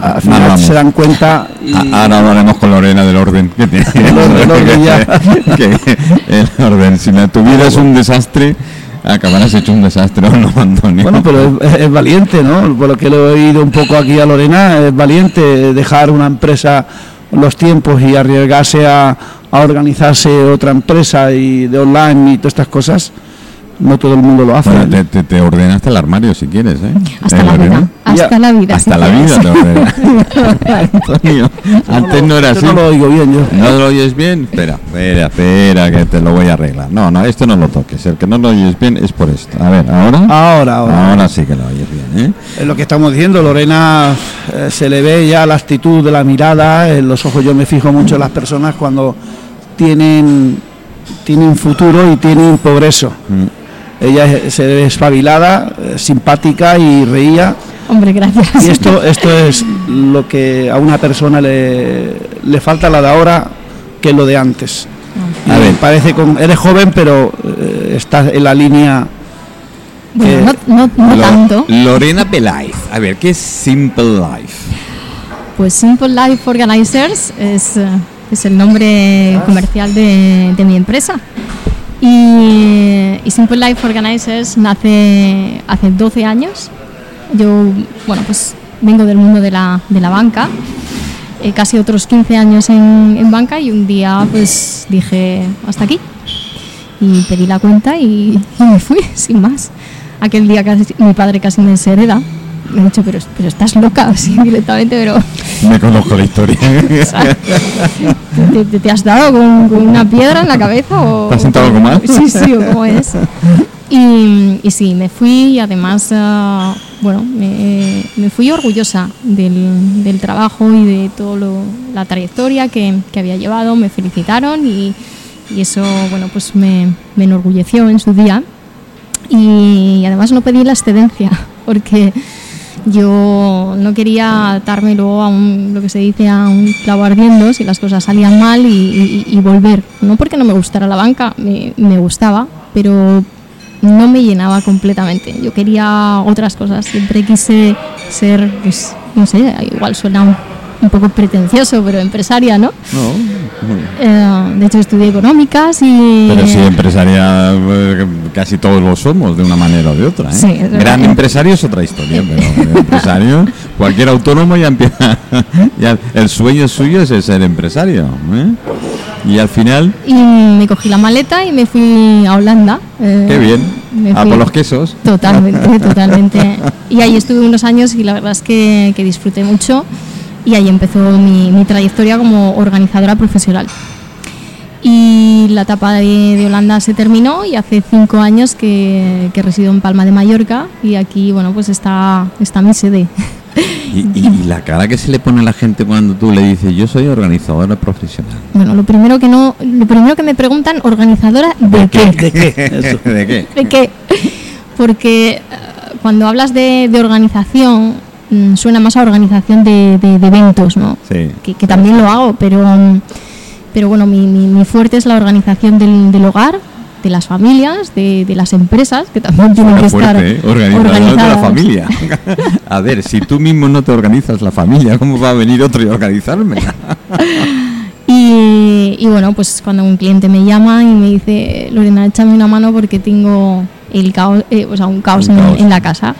al final se dan cuenta y Ahora hablaremos con Lorena del orden que tiene. El orden. Que el orden. Si la tuvieras un desastre, acabarás hecho un desastre, ¿o no, Antonio? Bueno, pero es, es valiente, ¿no? Por lo que le he oído un poco aquí a Lorena, es valiente dejar una empresa los tiempos y arriesgarse a, a organizarse otra empresa y de online y todas estas cosas. No todo el mundo lo hace. Bueno, te, te, te ordena hasta el armario si quieres, ¿eh? Hasta ¿Eh, la vida. Hasta la vida. Hasta si la quieres. vida te ordena. Antonio, antes no era así. no lo oigo bien yo. ¿No lo oyes bien? Espera, espera, espera, que te lo voy a arreglar. No, no, esto no lo toques. El que no lo oyes bien es por esto. A ver, ahora. Ahora, ahora. Ahora sí que lo oyes bien, ¿eh? Es lo que estamos diciendo, Lorena, eh, se le ve ya la actitud de la mirada, en los ojos yo me fijo mucho en las personas cuando tienen, tienen futuro y tienen progreso. Mm. Ella es- se ve espabilada, eh, simpática y reía. Hombre, gracias. Y esto, esto es lo que a una persona le, le falta la de ahora que lo de antes. A Y ver. parece con, eres joven, pero eh, estás en la línea. Bueno, no, no, no Lo- tanto. Lorena Pelife. A ver, ¿qué es Simple Life? Pues Simple Life Organizers es, eh, es el nombre comercial de, de mi empresa. Y, y Simple Life Organizers nace hace 12 años. Yo, bueno, pues vengo del mundo de la, de la banca, eh, casi otros 15 años en, en banca y un día pues dije hasta aquí. Y pedí la cuenta y, y me fui, sin más. Aquel día casi, mi padre casi me deshereda. Me ha dicho, pero, pero estás loca, así directamente, pero Me conozco la historia. ¿te, te- te has dado con, con una piedra en la cabeza o...? ¿Te has sentado algo mal? Sí, sí, o cómo es. Y, y sí, me fui y además, ah, bueno, me, me fui orgullosa del, del trabajo y de toda la trayectoria que, que había llevado. Me felicitaron y, y eso, bueno, pues me, me enorgulleció en su día. Y además no pedí la excedencia porque yo no quería atarme luego a un, lo que se dice, a un clavo ardiendo si las cosas salían mal y, y- y volver. No porque no me gustara la banca, me, me gustaba, pero no me llenaba completamente. Yo quería otras cosas, siempre quise ser, pues, no sé, igual suena un, poco pretencioso, pero empresaria, ¿no? No. Eh, de hecho estudié económicas y... Pero sí, empresaria, eh, casi todos lo somos de una manera o de otra. ¿eh? Sí, es verdad. Gran empresario es otra historia, pero empresario, cualquier autónomo ya empieza. Ya, el sueño suyo es el ser empresario. ¿eh? Y al final, Y me cogí la maleta y me fui a Holanda. eh, qué bien. A fui- por los quesos. Totalmente, totalmente. Y ahí estuve unos años y la verdad es que, que disfruté mucho y ahí empezó mi, mi trayectoria como organizadora profesional. Y la etapa de, de Holanda se terminó y hace cinco años que, que resido en Palma de Mallorca y aquí, bueno, pues está, está mi sede. Y, y- y la cara que se le pone a la gente cuando tú le dices, yo soy organizadora profesional. Bueno, lo primero que no, lo primero que me preguntan, organizadora de qué? ¿De qué? Eso. ¿De qué? ¿De qué? Porque eh, cuando hablas de, de organización, mm, suena más a organización de, de- de eventos, ¿no? Sí. Que, que también lo hago, pero, mm, pero bueno, mi, mi- mi fuerte es la organización del, del hogar, de las familias, de, de las empresas, que también tienen que estar ¿eh? Organizador de la organizadas. familia. A ver, si tú mismo no te organizas la familia, ¿cómo va a venir otro y organizarme? Y, y bueno, pues cuando un cliente me llama y me dice, Lorena, échame una mano porque tengo el caos, eh, o sea, un caos, Un en, caos. en la casa.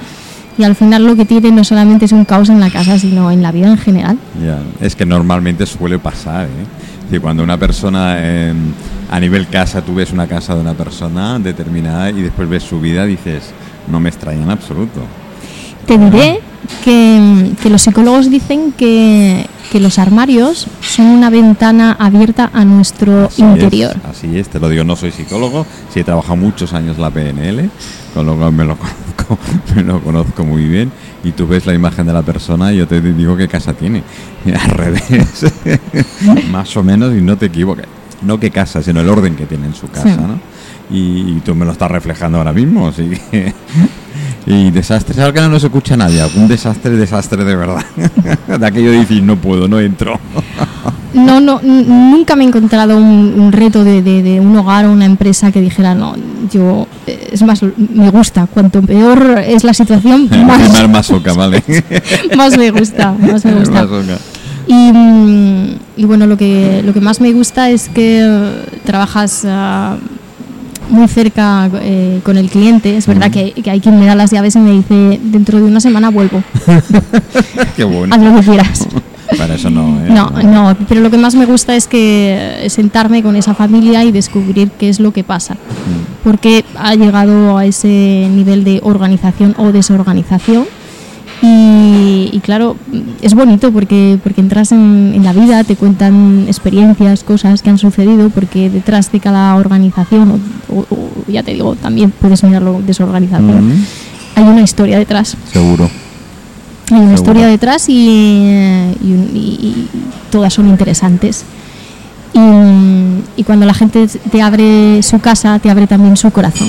Y al final lo que tiene no solamente es un caos en la casa, sino en la vida en general. Ya, es que normalmente suele pasar, ¿eh? Decir, cuando una persona eh, a nivel casa, tú ves una casa de una persona determinada y después ves su vida, dices, no me extraña en absoluto. Te diré que, que los psicólogos dicen que, que los armarios son una ventana abierta a nuestro Así interior. Es, así es, te lo digo, no soy psicólogo, sí he trabajado muchos años la PNL, con lo cual me lo conozco, me lo conozco muy bien. Y tú ves la imagen de la persona y yo te digo qué casa tiene. Al revés, más o menos, y no te equivoques. No qué casa, sino el orden que tiene en su casa, Sí. ¿no? Y, y tú me lo estás reflejando ahora mismo, así que... Y desastres, ahora que no nos escucha nadie, un desastre, desastre de verdad. de aquello de decir, no puedo, no entro. no, no, nunca me he encontrado un, un reto de, de- de un hogar o una empresa que dijera, no, yo, eh, es más, me gusta, cuanto peor es la situación, más, Más masoca, vale. más me gusta, más me gusta. Y, mm, y bueno, lo que, lo que más me gusta es que eh, trabajas ah, muy cerca eh, con el cliente. Es verdad que, que hay quien me da las llaves y me dice, dentro de una semana vuelvo, Qué bueno. haz lo que quieras. Para eso no, ¿eh? No, no, pero lo que más me gusta es que eh, sentarme con esa familia y descubrir qué es lo que pasa. Mm. Porque ha llegado a ese nivel de organización o desorganización. Y, y claro, es bonito porque, porque entras en, en la vida, te cuentan experiencias, cosas que han sucedido, porque detrás de cada organización, o, o- o ya te digo, también puedes mirarlo Mm, hay una historia detrás. Seguro. Hay una Seguro. historia detrás y, y- y- y todas son interesantes. Y, y cuando la gente te abre su casa, te abre también su corazón.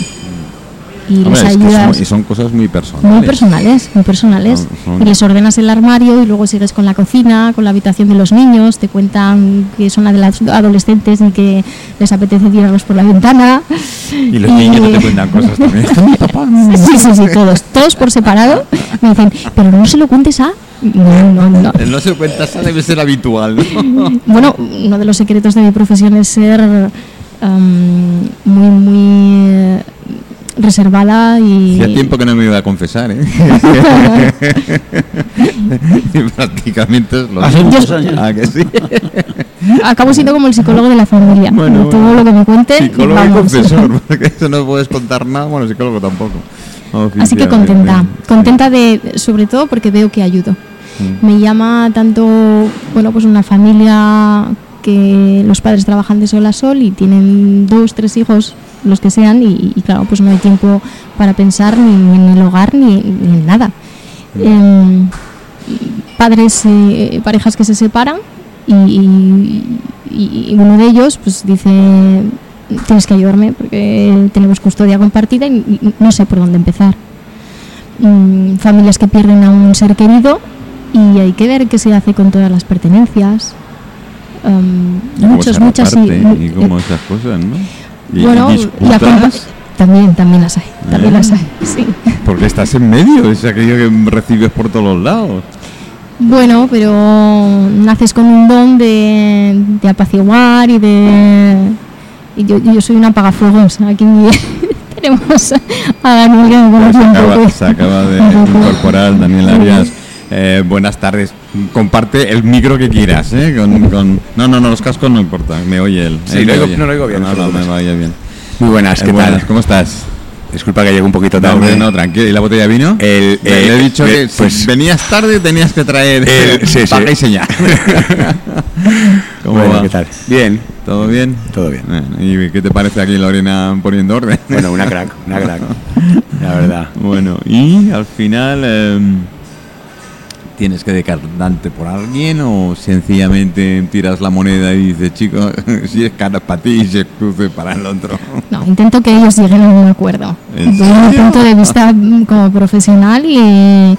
Y Hombre, les es que ayudas son, y son cosas muy personales. muy personales, muy personales. Son- son- Y les ordenas el armario y luego sigues con la cocina, con la habitación de los niños, te cuentan que son las adolescentes y que les apetece tirarlos por la ventana. Y los niños no te cuentan cosas también. Sí, sí, sí, todos, todos por separado. Me dicen, pero no se lo cuentes a... No, no, no. El no se cuenta, esa debe ser habitual, ¿no? Bueno, uno de los secretos de mi profesión es ser am, muy, muy reservada y... Hacía tiempo que no me iba a confesar, ¿eh? Y prácticamente es lo Hace muchos años. Ah, que sí. Acabo siendo como el psicólogo de la familia. Bueno, Todo lo que me cuenten, Psicólogo y vamos. confesor, porque eso no puedes contar nada. Bueno, psicólogo tampoco. Así que contenta, contenta de, sobre todo porque veo que ayudo. Mm. Me llama tanto, bueno, pues una familia que los padres trabajan de sol a sol y tienen dos, tres hijos, los que sean, y, y claro, pues no hay tiempo para pensar ni, ni en el hogar ni, ni en nada. Em, padres, eh, parejas que se separan y, y- y uno de ellos pues dice tienes que ayudarme porque tenemos custodia compartida y, y no sé por dónde empezar. Mm, familias que pierden a un ser querido y hay que ver qué se hace con todas las pertenencias. Y cómo muchas, y, eh, cómo esas cosas, ¿no? Y, bueno, y también, también las hay, también ¿Eh? las hay, sí. porque estás en medio, es aquello que recibes por todos los lados. Bueno, pero naces con un don de, de apaciguar y de... Y yo, yo soy una apagafuegos. Aquí tenemos a Daniel que me se, acaba, se acaba de incorporar Daniel Arias. Eh, buenas tardes. Comparte el micro que quieras, ¿eh? Con, con- No, no, no, los cascos no importa, me oye él. Sí, Él lo oigo- oye. no lo oigo bien, No, no no, me vaya bien. Muy buenas, Eh, ¿qué buenas, tal? ¿Cómo estás? Disculpa que llegue un poquito No, tarde. hombre, no, tranquilo. ¿Y la botella de vino? El- Le- le he eh, dicho eh, que si pues- venías tarde tenías que traer Eh, sí, sí. paga y señal. ¿Cómo Bueno, va? ¿qué tal? Bien, ¿Todo bien? todo bien. Bueno, ¿Y qué te parece aquí Lorena poniendo orden? Bueno, una crack, una crack. La verdad. Bueno, y al final em, tienes que decantarte por alguien o sencillamente tiras la moneda y dices, chico, si es cara para ti y si es cruce para el otro. No, intento que ellos lleguen a un acuerdo. ¿En Desde serio? punto de vista mm, como profesional y,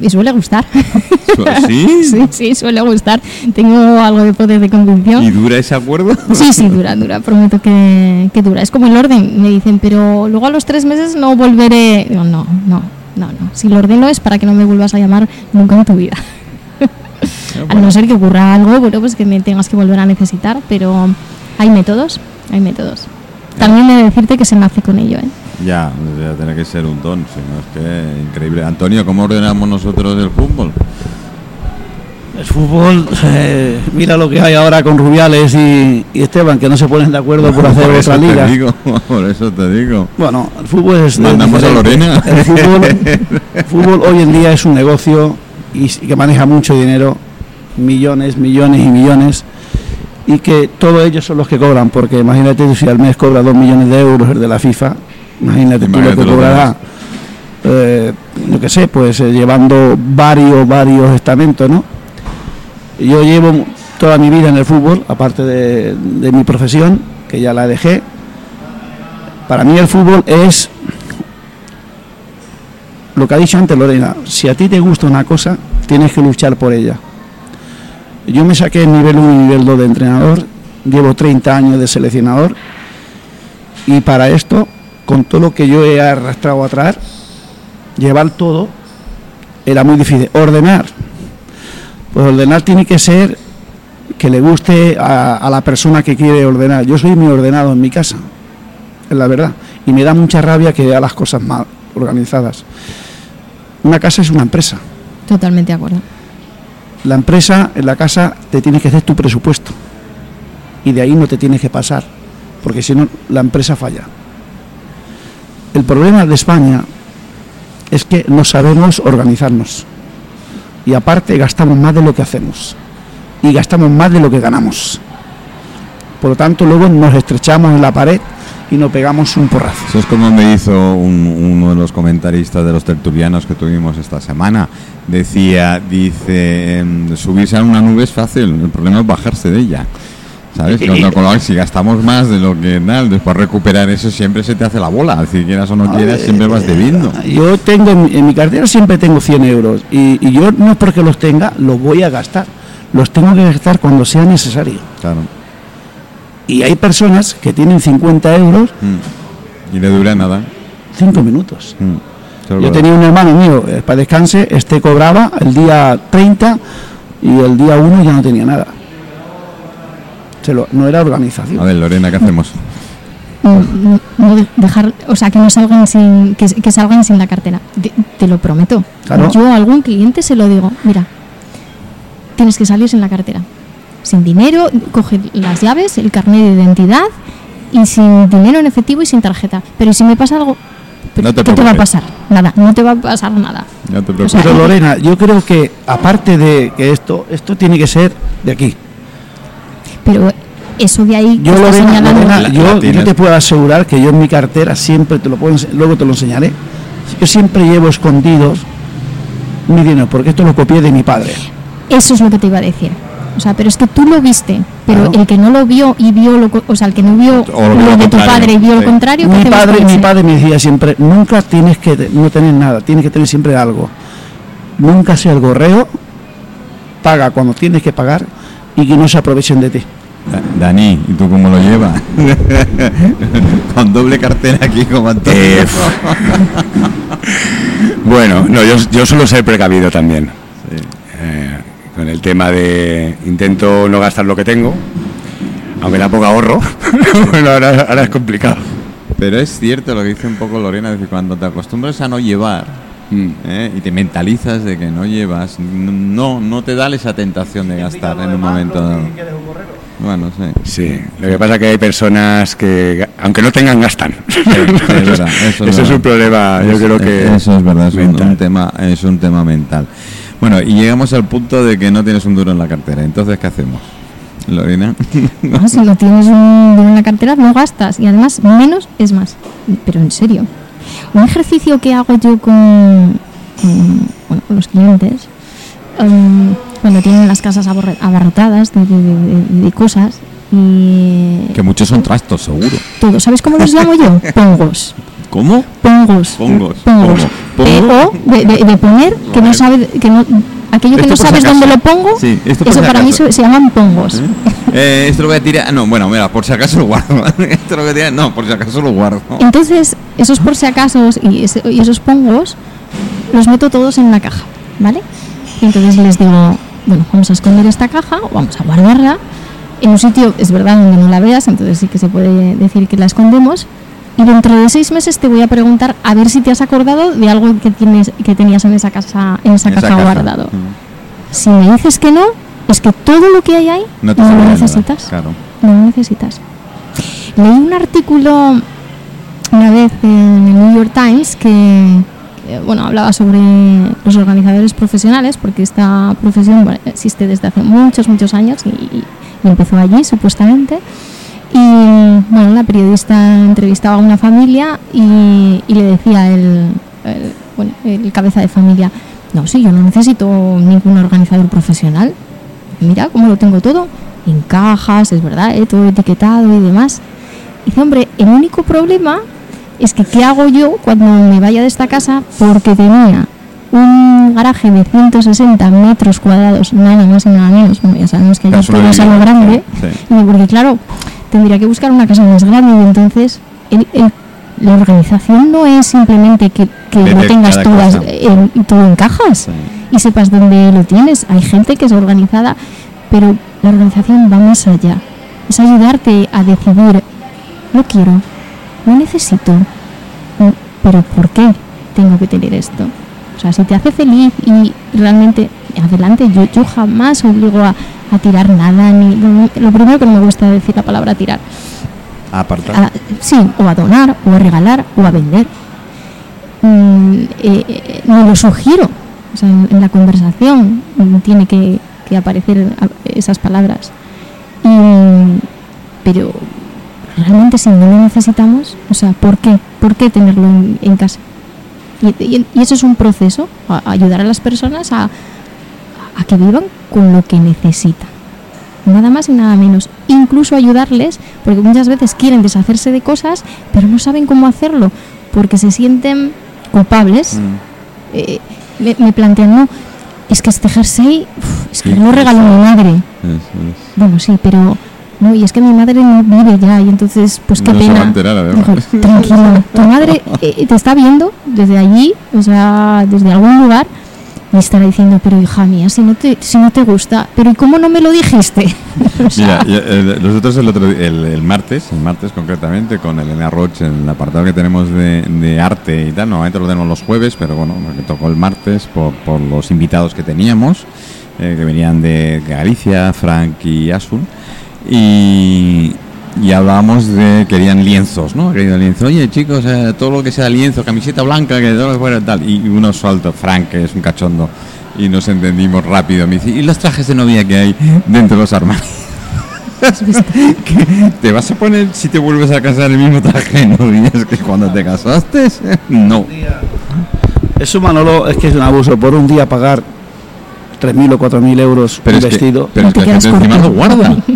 y suele gustar. ¿Sí? sí, sí, suele gustar. Tengo algo de poder de convicción. ¿Y dura ese acuerdo? Sí, sí, dura, dura, prometo que, que dura. Es como el orden, me dicen, pero luego a los tres meses no volveré. Digo, no, no, no, no. Si lo ordeno es para que no me vuelvas a llamar nunca en tu vida. A no ser que ocurra algo, bueno, pues que me tengas que volver a necesitar, pero hay métodos, hay métodos. También he de decirte que se nace con ello, ¿eh? Ya, ya tiene que ser un don, si no es que increíble. Antonio, ¿cómo ordenamos nosotros el fútbol? El fútbol, eh, mira lo que hay ahora con Rubiales y, y Esteban, que no se ponen de acuerdo por hacer eso otra liga. digo, por eso te digo. Bueno, el fútbol es. Mandamos a. Lorena. El fútbol, el fútbol hoy en día es un negocio y que maneja mucho dinero, millones, millones y millones, y que todos ellos son los que cobran, porque imagínate si al mes cobra dos millones de euros el de la FIFA, imagínate tú lo Imagínate que cobrará. Eh, yo qué sé, pues eh, llevando varios, varios estamentos, ¿no? Yo llevo toda mi vida en el fútbol, aparte de, de mi profesión, que ya la dejé. Para mí el fútbol es lo que ha dicho antes Lorena. Si a ti te gusta una cosa, tienes que luchar por ella. Yo me saqué el nivel 1 y nivel 2 de entrenador, llevo 30 años de seleccionador y para esto, con todo lo que yo he arrastrado atrás, llevar todo era muy difícil. Ordenar, pues ordenar tiene que ser que le guste a, a la persona que quiere ordenar. Yo soy muy ordenado en mi casa, es la verdad, y me da mucha rabia que vea las cosas mal organizadas. Una casa es una empresa. Totalmente de acuerdo. La empresa, en la casa, te tienes que hacer tu presupuesto. Y de ahí no te tienes que pasar, porque si no, la empresa falla. El problema de España es que no sabemos organizarnos. Y aparte gastamos más de lo que hacemos. Y gastamos más de lo que ganamos. Por lo tanto, luego nos estrechamos en la pared y nos pegamos un porrazo. Eso es como me hizo un- uno de los comentaristas de los tertulianos que tuvimos esta semana. Decía, dice, em, subirse a una nube es fácil, el problema es bajarse de ella. Si gastamos más de lo que tal, después recuperar eso siempre se te hace la bola. Si quieras o no quieras, siempre vas debiendo. Yo tengo en, mi- cartera siempre tengo 100 euros y, y yo no es porque los tenga, los voy a gastar. Los tengo que gastar cuando sea necesario. Claro. Y hay personas que tienen 50 euros Mm. Y le dura nada. 5 minutos. Mm. Yo verdad. tenía un hermano mío, eh, para descanse, este cobraba el día 30 y el día 1 ya no tenía nada. Se lo- no era organización. A ver, Lorena, ¿qué hacemos? No, no de- dejar, o sea, que no salgan sin, que, que salgan sin la cartera. Te, te lo prometo. Claro. Yo a algún cliente se lo digo, mira, tienes que salir sin la cartera. Sin dinero, coge las llaves, el carnet de identidad y sin dinero en efectivo y sin tarjeta. Pero si me pasa algo, No te ¿qué te va a pasar? Nada, no te va a pasar nada. No te O preocupes. sea, Pero Lorena, yo creo que aparte de que esto, esto tiene que ser de aquí. Pero eso de ahí que Yo, Lorena, La- yo, la yo tienes. te puedo asegurar que yo en mi cartera siempre te lo puedo luego te lo enseñaré. Yo siempre llevo escondidos mi dinero, porque esto lo copié de mi padre. Eso es lo que te iba a decir. O sea, pero es que tú lo viste, pero Claro. el que no lo vio y vio lo, o sea, el que no vio O lo lo, lo de tu contrario, padre y vio sí. lo contrario, ¿qué Mi padre, mi padre me decía siempre, nunca tienes que no tener nada, tienes que tener siempre algo. Nunca sea el gorreo, paga cuando tienes que pagar y que no se aprovechen de ti. Da- Dani, ¿y tú cómo lo llevas? Con doble cartera aquí como Antonio. Eh, Bueno, no, yo, yo suelo ser precavido también. Eh, con el tema de intento no gastar lo que tengo, aunque da poco ahorro. bueno, ahora, ahora es complicado. Pero es cierto lo que dice un poco Lorena, es decir, cuando te acostumbras a no llevar Mm. ¿eh? y te mentalizas de que no llevas, no, no te da esa tentación de gastar en un momento dado. Bueno, sí. Sí, lo que pasa es que hay personas que, aunque no tengan, gastan. Sí, sí, es verdad, eso es Ese es un problema, yo Es- creo que. eso es verdad, es un, tema, es un tema mental. Bueno, y llegamos al punto de que no tienes un duro en la cartera. Entonces, ¿qué hacemos? Lorena. Ah, si no tienes un dinero en la cartera, no gastas. Y además, menos es más. Pero en serio. Un ejercicio que hago yo con, con, bueno, con los clientes, em, cuando tienen las casas abarrotadas de, de- de- de cosas y que muchos son trastos, seguro. todo. ¿Sabes cómo los llamo yo? Pongos. ¿Cómo? Pongos. Pongos. Pongos. Pongo. P.O. De, de- de poner que no sabe, que no, aquello que no si sabes acaso. dónde lo pongo, Sí, esto eso si para mí acaso. se, se llaman pongos. Eh, esto lo voy a tirar. No, bueno, mira, por si acaso lo guardo. esto lo voy a tirar. No, por si acaso lo guardo. Entonces, esos por si acaso y, ese- y esos pongos los meto todos en una caja, ¿vale? Y entonces les digo, bueno, vamos a esconder esta caja o vamos a guardarla en un sitio, es verdad, donde no la veas, entonces sí que se puede decir que la escondemos. Y dentro de seis meses te voy a preguntar a ver si te has acordado de algo que tienes que tenías en esa casa, en esa, En esa caja, caja. guardado. Mm. Si me dices que no, es que todo lo que hay ahí No te no lo de nada, necesitas. Claro. No lo necesitas. Leí un artículo una vez en el New York Times que, bueno, hablaba sobre los organizadores profesionales, porque esta profesión bueno, existe desde hace muchos, muchos años y, y empezó allí supuestamente. Y bueno, la periodista entrevistaba a una familia y, y le decía el, el- bueno, el cabeza de familia, no, sí, yo no necesito ningún organizador profesional. Mira cómo lo tengo todo, en cajas, es verdad, eh, todo etiquetado y demás. Y dice, hombre, el único problema es que ¿qué hago yo cuando me vaya de esta casa? Porque tenía un garaje de 160 metros cuadrados, nada más y nada menos. Bueno, ya sabemos que solo es a lo vivienda. grande. Sí. Y porque, claro, tendría que buscar una casa más grande y entonces el- el- la organización no es simplemente que, que lo tengas todas en, todo en cajas Sí. y sepas dónde lo tienes. Hay gente que es organizada, pero la organización va más allá. Es ayudarte a decidir, no quiero, no necesito, no, pero ¿por qué tengo que tener esto? O sea, si te hace feliz y realmente, adelante, yo, yo jamás obligo a, a tirar nada, ni lo primero que no me gusta decir la palabra tirar, Apartar. a- sí, o a donar, o a regalar, o a vender. Mm, eh, eh, no lo sugiero. O sea, en, en la conversación mm, tiene que, que aparecer esas palabras. Y, pero realmente si no lo necesitamos, o sea, ¿por qué? ¿Por qué tenerlo en, en casa? Y, y- y eso es un proceso, a- ayudar a las personas a, a que vivan con lo que necesitan nada más y nada menos. Incluso ayudarles, porque muchas veces quieren deshacerse de cosas, pero no saben cómo hacerlo, porque se sienten culpables. Mm. Eh, me, me plantean, no, es que este jersey, uf, es que Sí, lo regaló mi madre. Es. Bueno, sí, pero no, y es que mi madre no vive ya, y entonces, pues qué No se pena. va a enterar. Dijo, tranquilo, tu madre eh, te está viendo desde allí, o sea, desde algún lugar, y estará diciendo, pero hija mía, si no te, si no te gusta, pero ¿y cómo no me lo dijiste? O sea, Mira, eh, nosotros el otro el, el martes, el martes concretamente, con Elena Roche, en el apartado que tenemos de, de arte y tal, normalmente lo tenemos los jueves, pero bueno, me tocó el martes por, por los invitados que teníamos, eh, que venían de Galicia, Frank y Asun, y, y hablábamos de, querían lienzos, ¿no? Querían lienzos, oye chicos, eh, todo lo que sea lienzo, camiseta blanca, que todo lo que fuera tal, y uno suelto, Frank, que es un cachondo, y nos entendimos rápido, me dice, ¿y los trajes de novia que hay dentro de los armarios? ¿Qué? ¿Te vas a poner si te vuelves a casar el mismo traje de novias que cuando te casaste? No. Eso, Manolo, es que es un abuso. Por un día pagar 3.000 o 4.000 euros Pero un es que, vestido. pero es que te la gente encima lo guarda.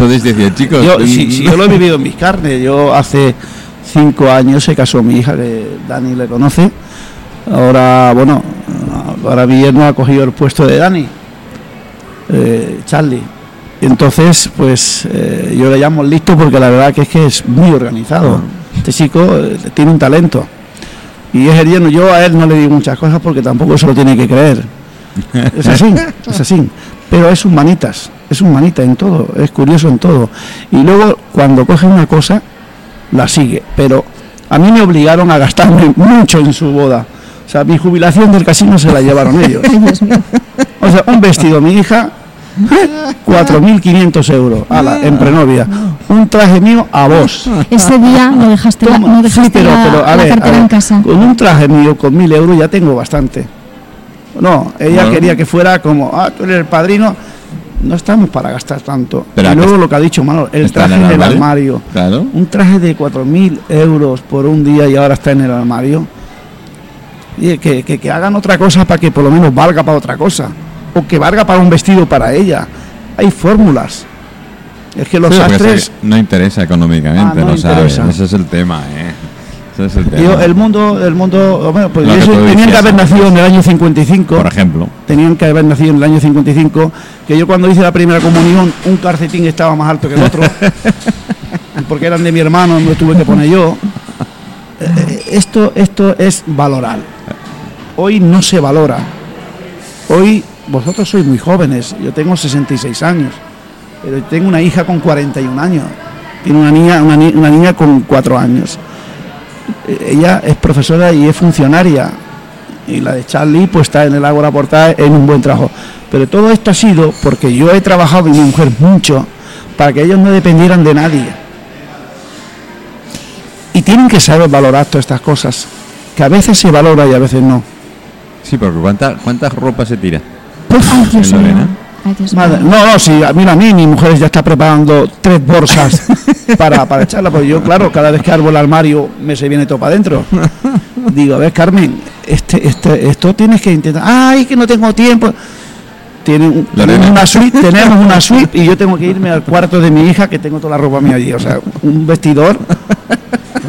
Entonces decía, chicos, Yo, si, si yo lo he vivido en mis carnes, yo hace cinco años se casó mi hija, que Dani le conoce. Ahora, bueno, ahora mi yerno ha cogido el puesto de Dani, eh, Charlie. Entonces, pues eh, yo le llamo listo porque la verdad que es que es muy organizado. Este chico eh, tiene un talento. Y es el yerno. Yo a él no le digo muchas cosas porque tampoco se lo tiene que creer. Es así, es así. Pero es un manitas, es un manita en todo, es curioso en todo. Y luego cuando coge una cosa, la sigue. Pero a mí me obligaron a gastarme mucho en su boda. O sea, mi jubilación del casino se la llevaron ellos. O sea, un vestido, mi hija, 4.500 euros, ala, en prenovia. Un traje mío a vos. Ese día no dejaste, la, Sí, pero- la, pero, a la ver, cartera a ver, en casa. Con un traje mío con mil euros ya tengo bastante. No, ella Bueno. quería que fuera como, ah, tú eres el padrino. No estamos para gastar tanto. Pero y luego lo que ha dicho Manolo, el está en traje el del armario. Claro. Un traje de 4.000 euros por un día y ahora está en el armario. Y que, que, que hagan otra cosa para que por lo menos valga para otra cosa. O que valga para un vestido para ella. Hay fórmulas. Es que los Sí, que no interesa económicamente, Ah, no lo sabes. Ese es el tema, ¿eh? Es el tema. Yo, el mundo, el mundo, bueno, pues que tenían decías que haber nacido en el año 55. Por ejemplo. tenían que haber nacido en el año 55, que yo cuando hice la primera comunión, un calcetín estaba más alto que el otro, porque eran de mi hermano, lo tuve que poner yo. Eh, Esto, esto es valorar. Hoy no se valora. Hoy vosotros sois muy jóvenes, yo tengo 66 años, pero tengo una hija con 41 años, tiene una niña, una, ni- una niña con 4 años. Ella es profesora y es funcionaria, y la de Charlie pues está en el Ágora Portal en un buen trabajo. Pero todo esto ha sido porque yo he trabajado y mi mujer mucho para que ellos no dependieran de nadie. Y tienen que saber valorar todas estas cosas, que a veces se valora y a veces no. Sí, porque ¿cuánta, ¿cuántas ropas se tira? En. Lorena. Ay, Dios Madre- mío. no, no, sí, mira, a mí mi mujer ya está preparando tres bolsas para, para echarla, porque yo, claro, cada vez que abro el armario me se viene todo para adentro. Digo, a ver, Carmen, este, este, esto tienes que intentar. Ay, que no tengo tiempo. Tiene un- una suite, tenemos una suite y yo tengo que irme al cuarto de mi hija que tengo toda la ropa mía allí. O sea, un vestidor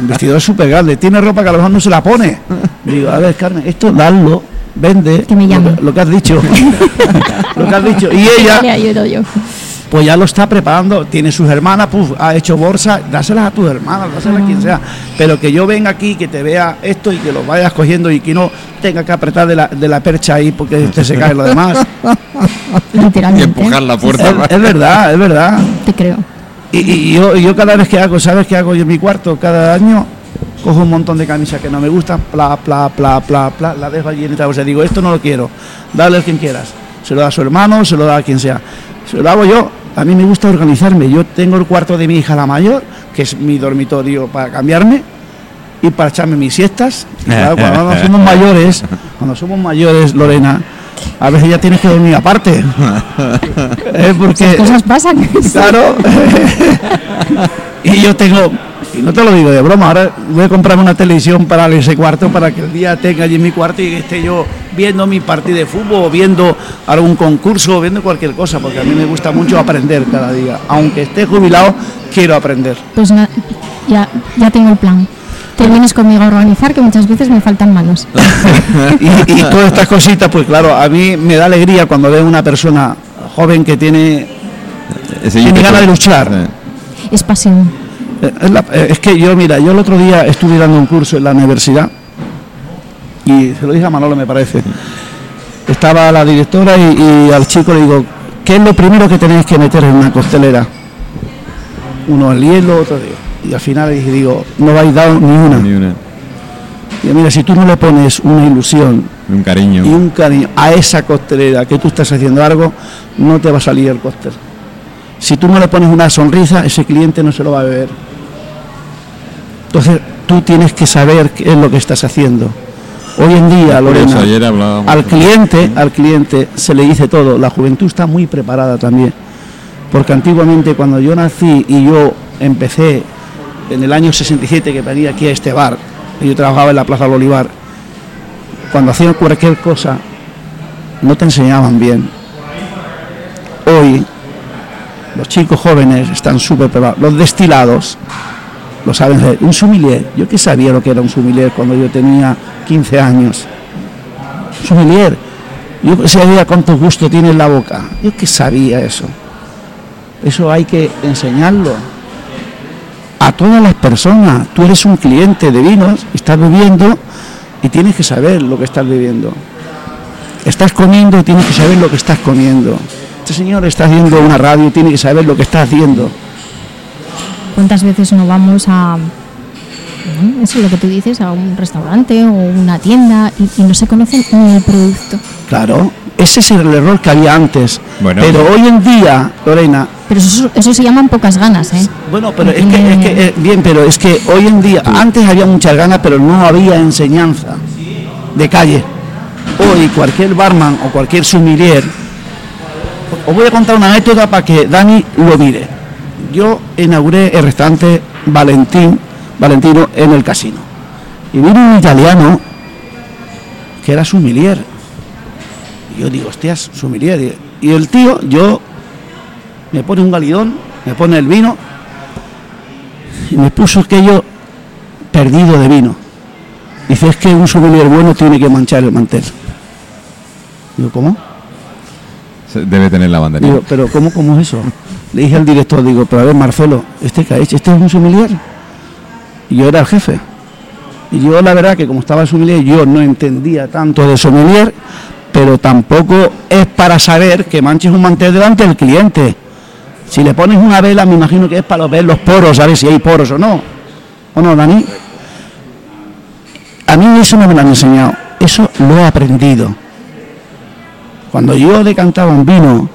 Un vestidor súper grande. Tiene ropa que a lo mejor no se la pone. Digo, a ver, Carmen, esto dalo, vende. Que me llame. Lo, lo que has dicho. lo que has dicho. Y ella, Le ayudo yo. pues ya lo está preparando, tiene sus hermanas, puf, ha hecho bolsa, dáselas a tus hermanas, dáselas a quien sea, pero que yo venga aquí, que te vea esto y que lo vayas cogiendo y que no tenga que apretar de la, de la percha ahí porque te se cae lo demás. Y Literalmente. empujar la es, puerta. es verdad, es verdad. Te creo. Y, y yo, y yo cada vez que hago, ¿sabes qué hago yo en mi cuarto? Cada año cojo un montón de camisas que no me gustan, pla, pla, pla, pla, pla, la dejo allí en esta bolsa. Digo, esto no lo quiero, dale a quien quieras. Se lo da a su hermano, se lo da a quien sea. Se lo hago yo. A mí me gusta organizarme. Yo tengo el cuarto de mi hija, la mayor, que es mi dormitorio para cambiarme y para echarme mis siestas. Claro, cuando somos mayores, cuando somos mayores, Lorena, a veces ya tienes que dormir aparte. ¿Eh? Porque, Cosas pasan. Claro. y yo tengo, y no te lo digo de broma, ahora voy a comprarme una televisión para ese cuarto para que el día tenga allí en mi cuarto y esté yo viendo mi partido de fútbol, o viendo algún concurso, o viendo cualquier cosa, porque a mí me gusta mucho aprender cada día. Aunque esté jubilado, quiero aprender. Pues na- ya, ya tengo el plan. Te vienes conmigo a organizar, que muchas veces me faltan manos. y, y todas estas cositas, pues claro, a mí me da alegría cuando veo una persona joven que tiene Tiene ganas de luchar. Eh, Es pasión. Eh, Es, la- es que yo, mira, yo el otro día estuve dando un curso en la universidad y se lo dije a Manolo, me parece. Estaba la directora y, y al chico le digo, ¿qué es lo primero que tenéis que meter en una costelera? Uno el hielo, otro. Y al final le dije, digo, no habéis dado ni una. Ni una. Digo, mira, si tú no le pones una ilusión Un cariño. y un cariño a esa costelera que tú estás haciendo algo, no te va a salir el cóctel. Si tú no le pones una sonrisa, ese cliente no se lo va a beber. Entonces, tú tienes que saber qué es lo que estás haciendo. Hoy en día, Lorena, al cliente, al cliente se le dice todo. La juventud está muy preparada también. Porque antiguamente cuando yo nací y yo empecé en el año 67 que venía aquí a este bar, y yo trabajaba en la Plaza del Olivar, cuando hacían cualquier cosa, no te enseñaban bien. Hoy, los chicos jóvenes están súper preparados. Los destilados lo saben hacer. Un sommelier, yo que sabía lo que era un sommelier cuando yo tenía 15 años. Un sommelier, yo sabía cuánto gusto tiene en la boca. Yo que sabía eso. Eso hay que enseñarlo a todas las personas. Tú eres un cliente de vinos, estás bebiendo y tienes que saber lo que estás bebiendo. Estás comiendo y tienes que saber lo que estás comiendo. Este señor está haciendo una radio y tiene que saber lo que está haciendo. ¿Cuántas veces no vamos a... Eso es lo que tú dices, a un restaurante o una tienda y, y no se conocen ni el producto. Claro, ese es el error que había antes. Bueno. pero hoy en día, Lorena, Pero eso, eso se llaman pocas ganas, ¿eh? bueno, pero es que, es que, eh, bien, pero es que hoy en día, antes había muchas ganas, pero no había enseñanza de calle. Hoy cualquier barman o cualquier sommelier, os voy a contar una anécdota para que Dani lo mire. Yo inauguré el restaurante Valentín, Valentino en el casino. Y vino un italiano que era sommelier. Y yo digo, hostias, sommelier. Y el tío, yo, me pone un galidón, me pone el vino y me puso aquello perdido de vino. Dice, es que un sommelier bueno tiene que manchar el mantel. Digo, ¿cómo? Debe tener la banderita. Digo, pero ¿cómo, cómo es eso? Le dije al director, digo, pero a ver, Marcelo, ¿este qué ha hecho? ¿Este es un sommelier? Y yo era el jefe. Y yo la verdad que como estaba el sommelier, yo no entendía tanto de sommelier, pero tampoco es para saber que manches un mantel delante del cliente. Si le pones una vela, me imagino que es para ver los poros, a ver si hay poros o no. ¿O no, Dani? A mí eso no me lo han enseñado, eso lo he aprendido. Cuando yo decantaba un vino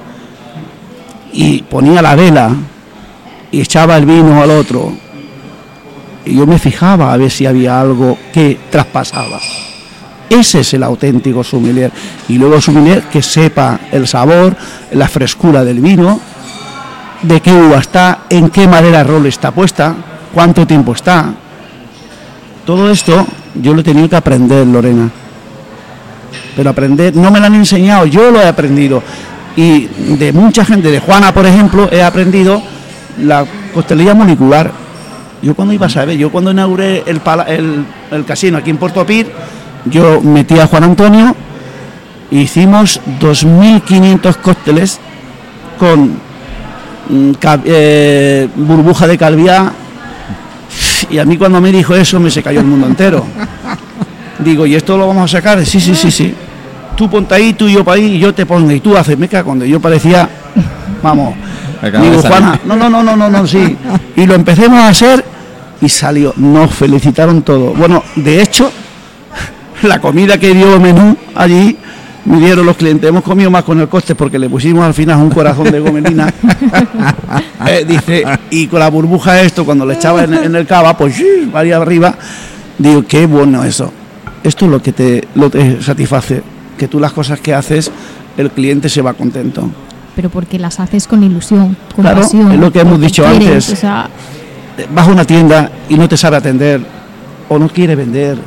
y ponía la vela y echaba el vino al otro, y yo me fijaba a ver si había algo que traspasaba. Ese es el auténtico sommelier. Y luego sommelier que sepa el sabor, la frescura del vino, de qué uva está, en qué madera rol está puesta, cuánto tiempo está. Todo esto yo lo he tenido que aprender, Lorena. Pero aprender, no me lo han enseñado, yo lo he aprendido. Y de mucha gente, de Juana, por ejemplo, he aprendido la costelería molecular. Yo cuando iba a saber, yo cuando inauguré el, el, casino aquí en Puerto Pir, yo metí a Juan Antonio, hicimos 2.500 cócteles con mm, eh, burbuja de calviá y a mí cuando me dijo eso me se cayó el mundo entero. Digo, ¿y esto lo vamos a sacar? Sí, sí, sí, sí. Tú ponte ahí, tú y yo para ahí, y yo te pongo, y tú haces meca cuando yo parecía, vamos, digo. Juana, no, no, no, no, no, no, sí. Y lo empecemos a hacer y salió. Nos felicitaron todos. Bueno, de hecho, la comida que dio menú allí me dieron los clientes. Hemos comido más con el coste porque le pusimos al final un corazón de gomelina. Eh, dice, y con la burbuja esto, cuando le echaba en, en el cava, pues varía arriba. Digo, qué bueno eso. Esto es lo que te, lo te satisface. Que tú las cosas que haces, el cliente se va contento. Pero porque las haces con ilusión, con Claro, pasión. es lo que hemos dicho quieres, antes. O sea, Vas a una tienda y no te sabe atender o no quiere vender.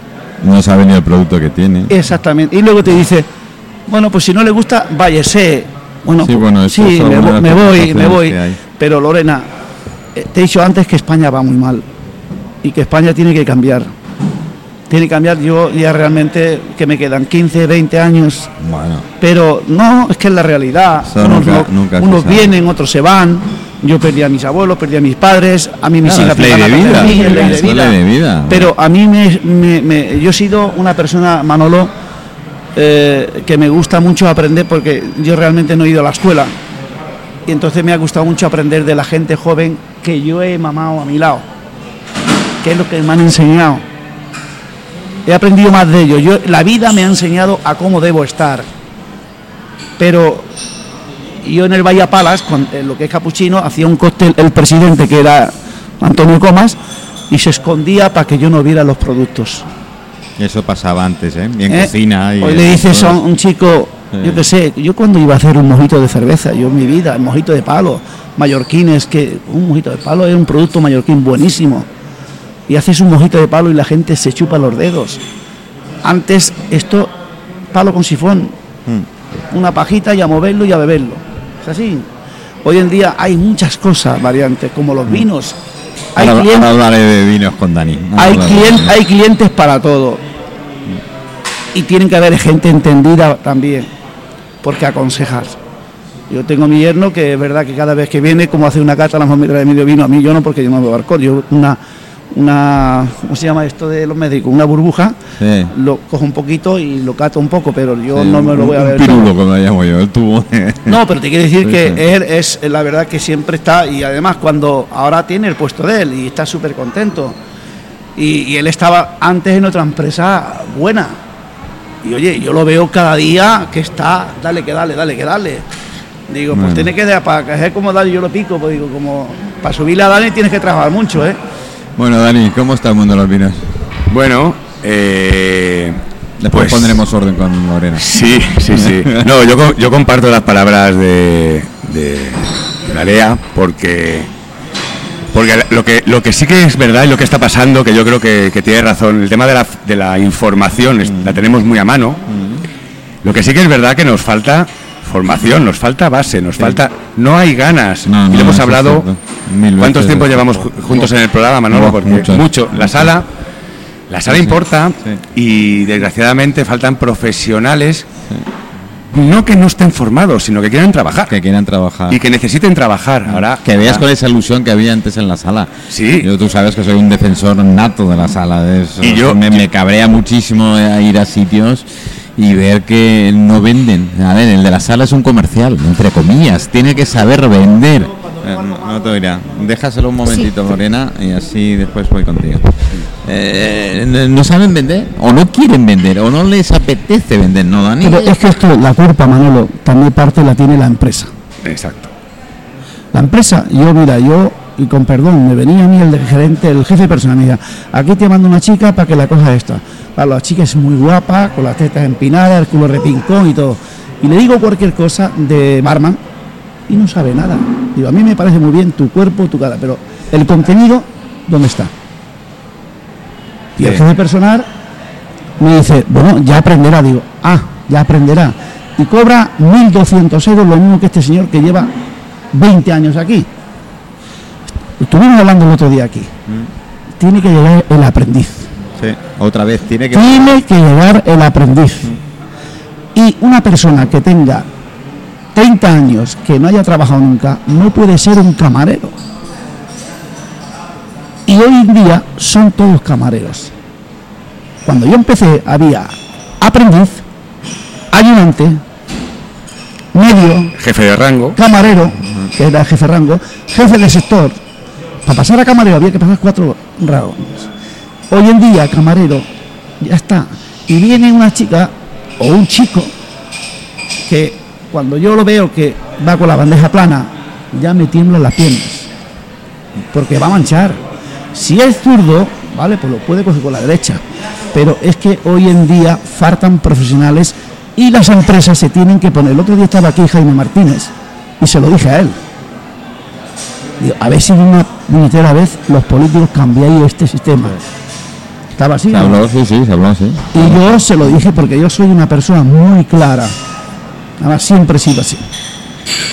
No sabe ni el producto que tiene. Exactamente. Y luego te dice, bueno, pues si no le gusta, váyase. Bueno, Sí, bueno, eso sí, es me, vo- me voy, me voy. Pero Lorena, eh, te he dicho antes que España va muy mal y que España tiene que cambiar. Tiene que cambiar. Yo ya realmente que me quedan 15, 20 años, Bueno, pero no, es que es la realidad. Eso unos nunca- unos vienen, otros se van. Yo perdí a mis abuelos, perdí a mis padres, a mí mis Claro, hijas ley ley de es vida. ley de vida. Pero a mí me, me- me- yo he sido una persona, Manolo, eh, que me gusta mucho aprender porque yo realmente no he ido a la escuela. Y entonces me ha gustado mucho aprender de la gente joven que yo he mamado a mi lado, que es lo que me han enseñado. He aprendido más de ellos. Yo, la vida me ha enseñado a cómo debo estar. Pero yo en el Bahía Palas, con en lo que es capuchino, hacía un cóctel el presidente que era Antonio Comas y se escondía para que yo no viera los productos. eso pasaba antes, ¿eh? Y en ¿Eh? cocina. Y Hoy le dices a un chico, Sí. yo qué sé, yo cuando iba a hacer un mojito de cerveza, yo en mi vida, el mojito de palo, mallorquines, que un mojito de palo es un producto mallorquín buenísimo. Y haces un mojito de palo y la gente se chupa los dedos. Antes esto, palo con sifón, Mm. una pajita y a moverlo y a beberlo. Es así. Hoy en día hay muchas cosas variantes, como los vinos. Hay, Ahora, clien- ahora hablaré de vinos con Dani. Hay, vinos. clientes para todo. Y tienen que haber gente entendida también, porque aconsejar. Yo tengo mi yerno que es verdad que cada vez que viene, como hace una cata, la me trae medio vino. A mí yo no, porque yo no bebo alcohol. Yo una, una, ¿cómo se llama esto de los médicos? Una burbuja, Sí. lo cojo un poquito y lo cato un poco, pero yo Sí, no me lo voy a un ver. pirulo, como lo llamo yo, el tubo. No, pero te quiero decir Sí, que él es la verdad que siempre está y además cuando ahora tiene el puesto de él y está súper contento. Y, y él estaba antes en otra empresa buena. Y oye, yo lo veo cada día que está, dale que dale, dale que dale. Digo, pues tiene que, para que es como Dani yo lo pico, pues digo, como para subirle a Dani tienes que trabajar mucho, ¿eh? Bueno, Dani, ¿cómo está el mundo de vinos? Bueno, eh, Después pues- pondremos orden con Lorena. Sí, sí, sí. No, yo, yo comparto las palabras de, de, de Narea porque, porque lo, que, lo que sí que es verdad y lo que está pasando, que yo creo que, que tiene razón, el tema de la, de la información es- la tenemos muy a mano. Lo que sí que es verdad que nos falta formación, nos falta base, nos falta... No hay ganas. No, y lo hemos hablado... cierto. Mil ¿Cuántos tiempos llevamos ju- juntos en el programa, Manolo? Buah, Porque muchos. mucho. La sala... La sala Sí, importa sí. y desgraciadamente faltan profesionales no que no estén formados, sino que quieran trabajar Que quieran trabajar. y que necesiten trabajar. Ahora Que veas con esa ilusión que había antes en la sala. Sí. Yo, tú sabes que soy un defensor nato de la sala. De eso. Y yo- me, me cabrea muchísimo eh, ir a sitios y ver que no venden. A ver, el de la sala es un comercial, entre comillas. Tiene que saber vender. Eh, no, no te oirá. Déjaselo un momentito, Sí. Lorena, y así después voy contigo. Eh, no- no saben vender, o no quieren vender, o no les apetece vender, ¿no, Dani? Pero es que esto, la culpa, Manolo, también parte la tiene la empresa. Exacto. La empresa, yo mira, yo, y con perdón, me venía a mí el gerente, el jefe personal, me decía, aquí te mando una chica para que la cosa esta. Claro, la chica es muy guapa, con las tetas empinadas, el culo repincón y todo. Y le digo cualquier cosa de barman y no sabe nada. Digo, a mí me parece muy bien tu cuerpo, tu cara, pero el contenido, ¿dónde está? Y el jefe personal me dice, bueno, ya aprenderá. Digo, ah, ya aprenderá. Y cobra 1.200 euros, lo mismo que este señor que lleva 20 años aquí. Estuvimos hablando el otro día aquí. tiene que llegar el aprendiz. Sí, otra vez tiene que... Tiene que llegar el aprendiz. Y una persona que tenga 30 años, que no haya trabajado nunca, no puede ser un camarero. Y hoy en día son todos camareros. Cuando yo empecé había aprendiz, ayudante, medio, Jefe de rango. camarero, que era jefe de rango, jefe de sector. Para pasar a camarero había que pasar cuatro rangos. Hoy en día, camarero, ya está. Y viene una chica o un chico que cuando yo lo veo que va con la bandeja plana, ya me tiemblan las piernas. Porque va a manchar. Si es zurdo, vale, pues lo puede coger con la derecha. Pero es que hoy en día faltan profesionales y las empresas se tienen que poner. El otro día estaba aquí Jaime Martínez y se lo dije a él. Digo, a ver si una puñetera vez los políticos cambiáis este sistema. Estaba así. Se ¿no? habló, sí, sí, se habló, sí. Y yo se lo dije porque yo soy una persona muy clara. Además, siempre he sido así.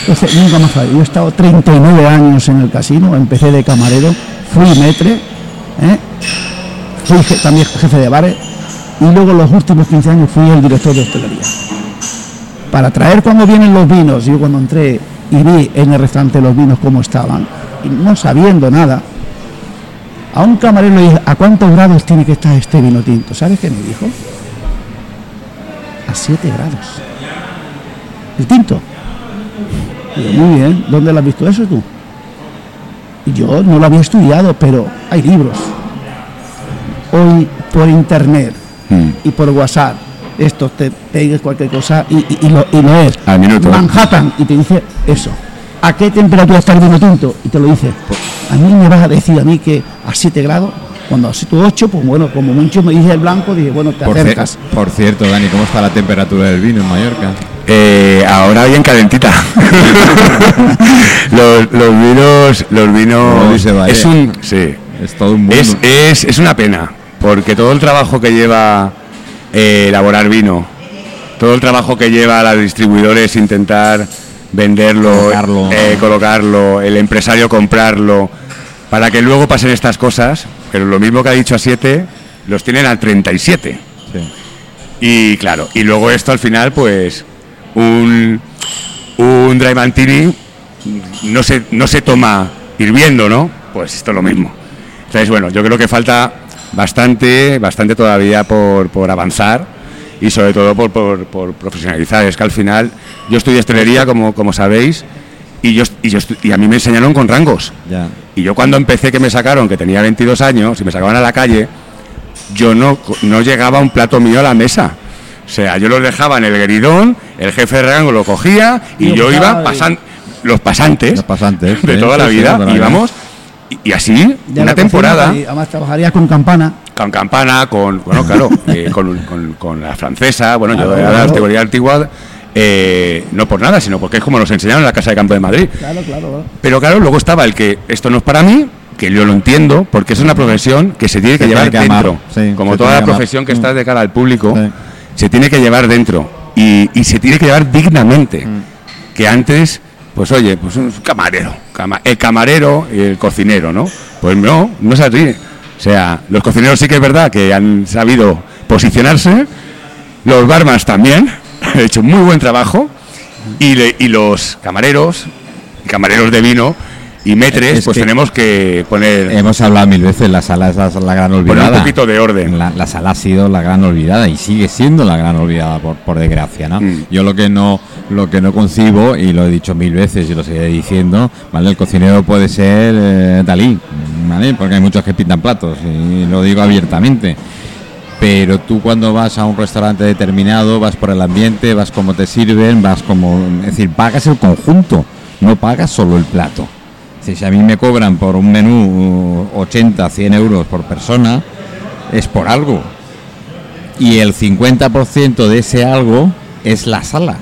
Entonces, nunca más fallo. Yo he estado 39 años en el casino, empecé de camarero, fui metre, ¿eh? fui también jefe de bares y luego los últimos 15 años fui el director de hostelería. Para traer cuando vienen los vinos, yo cuando entré y vi en el restaurante los vinos cómo estaban, y no sabiendo nada, a un camarero le dije, ¿a cuántos grados tiene que estar este vino tinto? ¿Sabes qué me dijo? A 7 grados. ¿El tinto? Digo, muy bien, ¿dónde lo has visto eso tú? Y yo no lo había estudiado, pero hay libros. Hoy por internet Mm. y por WhatsApp, esto te pegues cualquier cosa y, y- y lo, y lo es. Al minuto. Manhattan y te dice eso. ¿A qué temperatura está el vino tinto? Y te lo dice. A mí me vas a decir a mí que a 7 grados, cuando a 7 o 8, pues bueno, como mucho me dice el blanco, dije, bueno, te Por, cier- acercas. por cierto, Dani, ¿cómo está la temperatura del vino en Mallorca? Eh, ahora bien calentita. los, los vinos, los vinos es un sí, Es todo un mundo. es, es, es una pena porque todo el trabajo que lleva eh, elaborar vino, todo el trabajo que lleva a los distribuidores intentar venderlo, Colocarlo. eh, colocarlo, el empresario comprarlo, para que luego pasen estas cosas, pero lo mismo que ha dicho a 7, los tienen a 37. Sí. Y claro, y luego esto al final, pues, un, un dry mantini no se, no se toma hirviendo, ¿no? Pues esto es lo mismo. Entonces, bueno, yo creo que falta bastante, bastante todavía por, por avanzar y sobre todo por, por, por profesionalizar. Es que al final, yo estudié hostelería, como, como sabéis, y, yo, y, yo y a mí me enseñaron con rangos. Ya. Y yo cuando empecé que me sacaron, que tenía 22 años, y me sacaban a la calle, yo no, no llegaba un plato mío a la mesa. O sea, yo los dejaba en el gueridón, el jefe de rango lo cogía y yo iba y- pasan los pasantes, Los pasantes, de toda la vida, íbamos y, así, Ya una temporada, y además trabajarías con campana. con campana, con, bueno, claro, eh, con, con- con la francesa, bueno, yo Claro, era de claro. la teoría antigua, eh, no por nada, sino porque es como nos enseñaron en la Casa de Campo de Madrid. Claro, claro, claro. Pero claro, luego estaba el que esto no es para mí, que yo lo entiendo, porque es una profesión que se tiene que Se llevar tiene que amar, dentro. sí, Como toda la amar. profesión que está de cara al público, Sí. se tiene que llevar dentro. Y, y se tiene que llevar dignamente. Mm. Que antes, pues oye, pues un camarero. cama- el camarero y el cocinero, ¿no? Pues no, no es así. O sea, los cocineros sí que es verdad que han sabido posicionarse, los barmans también, han hecho muy buen trabajo, y, le- y los camareros, camareros de vino y metres, Es pues que- tenemos que poner, Hemos hablado mil veces, la sala es la, la gran poner olvidada. un poquito de orden. La, la sala ha sido la gran olvidada y sigue siendo la gran olvidada por, por desgracia, ¿no? Mm. Yo lo que no lo que no concibo y lo he dicho mil veces y lo seguiré diciendo, ¿vale? El cocinero puede ser eh, Dalí, ¿vale? Porque hay muchos que pintan platos y lo digo abiertamente. Pero tú cuando vas a un restaurante determinado, vas por el ambiente, vas como te sirven, vas como... Es decir, pagas el conjunto, no pagas solo el plato. Si a mí me cobran por un menú uh, 80, 100 euros por persona, es por algo. Y el 50% de ese algo es la sala.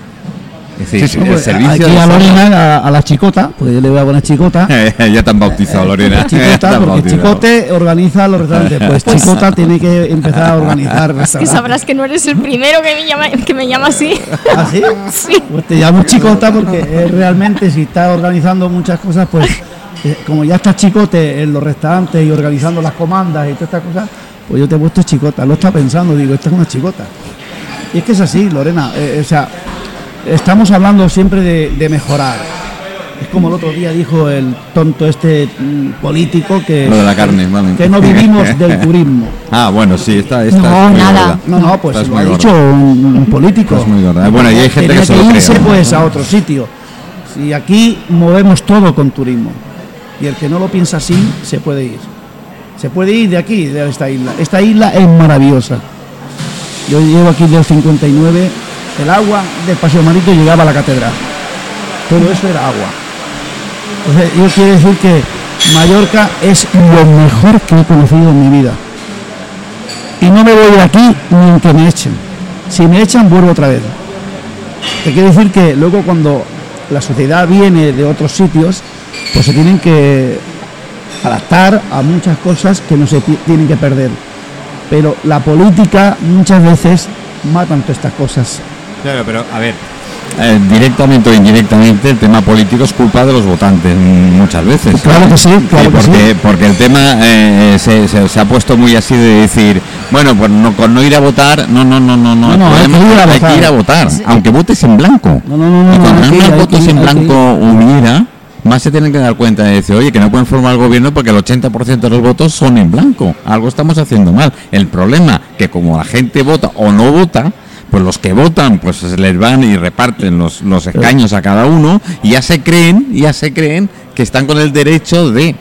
Es decir, Sí, sí. el Pues, servicio aquí de a. Lorena, a, a la chicota, pues yo le voy a poner chicota. ya te han bautizado, Lorena. Ya te Chicota, porque bautizado. Chicote organiza los restaurantes. Pues Pues- Chicota tiene que empezar a organizar Es que sabrás que no eres el primero que me llama, que me llama así. ¿Ah, sí? Sí. Pues te llamo Chicota porque eh, realmente si está organizando muchas cosas, pues eh, como ya estás chicote en los restaurantes y organizando las comandas y todas estas cosas, pues yo te he puesto chicota. Lo está pensando, digo, esta es una chicota. Y es que es así, Lorena. eh, o sea, estamos hablando siempre de, de mejorar. Es como el otro día dijo el tonto este mm, político que, Lo de la carne, vale. que no vivimos del turismo. Ah, bueno, sí, está, esta No, es muy nada. gorda. No, no, pues lo ha dicho un, un político. Es muy gorda. Bueno, y hay gente Tenía que se lo irse cree. pues a otro sitio. Si aquí movemos todo con turismo y el que no lo piensa así se puede ir. Se puede ir de aquí, de esta isla. Esta isla es maravillosa. Yo llevo aquí desde el 59. El agua del Paseo Marítimo llegaba a la catedral. Todo eso era agua. Entonces, yo quiero decir que Mallorca es lo mejor que he conocido en mi vida. Y no me voy de aquí ni en que me echen. Si me echan, vuelvo otra vez. Te quiero decir que luego cuando la sociedad viene de otros sitios, pues se tienen que adaptar a muchas cosas que no se ti- tienen que perder. Pero la política muchas veces matan todas estas cosas. Claro, pero a ver. eh, directamente o indirectamente el tema político es culpa de los votantes muchas veces. Claro que sí, claro que porque, sí. porque el tema eh, se, se- se ha puesto muy así de decir, bueno, pues no, con no ir a votar, no, no, no, no, no, No, no, hay que ir a es que hay que ir a votar, aunque votes en blanco. No, no, no, no, y no, cuando que más hay votos que en que blanco hubiera, más se tienen que dar cuenta de decir, oye, que no pueden formar el gobierno porque el 80% de los votos son en blanco. Algo estamos haciendo mal. El problema que como la gente vota o no vota, pues los que votan pues les van y reparten los, los escaños a cada uno y ya se creen, ya se creen que están con el derecho de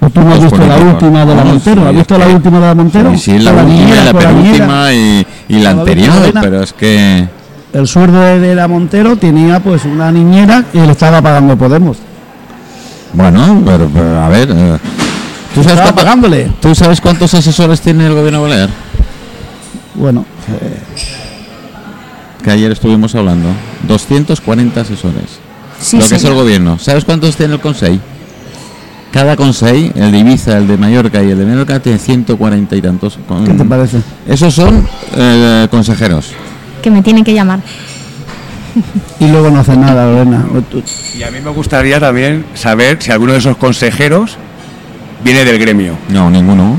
¿O tú no has visto la última de la No, Montero? ¿Has visto la última de la Montero? Sí, sí, la Con última, la penúltima y, y la ¿Con la anterior, pero es que... El sueldo de, la Montero tenía pues una niñera que le estaba pagando Podemos. Bueno, pero, pero, a ver... eh, ¿tú, sabes cuánto- pagándole. ¿Tú sabes cuántos asesores tiene el gobierno balear? Bueno, Que ayer estuvimos hablando. 240 asesores. Sí, lo que es el gobierno. ¿Sabes cuántos tiene el Consejo? Cada Consejo, el de Ibiza, el de Mallorca y el de Menorca, tiene 140 y tantos. con- ¿qué te parece? Esos son eh, consejeros. Que me tienen que llamar. Y luego no hace nada, Lorena. Y a mí me gustaría también saber si alguno de esos consejeros viene del gremio. No, ninguno.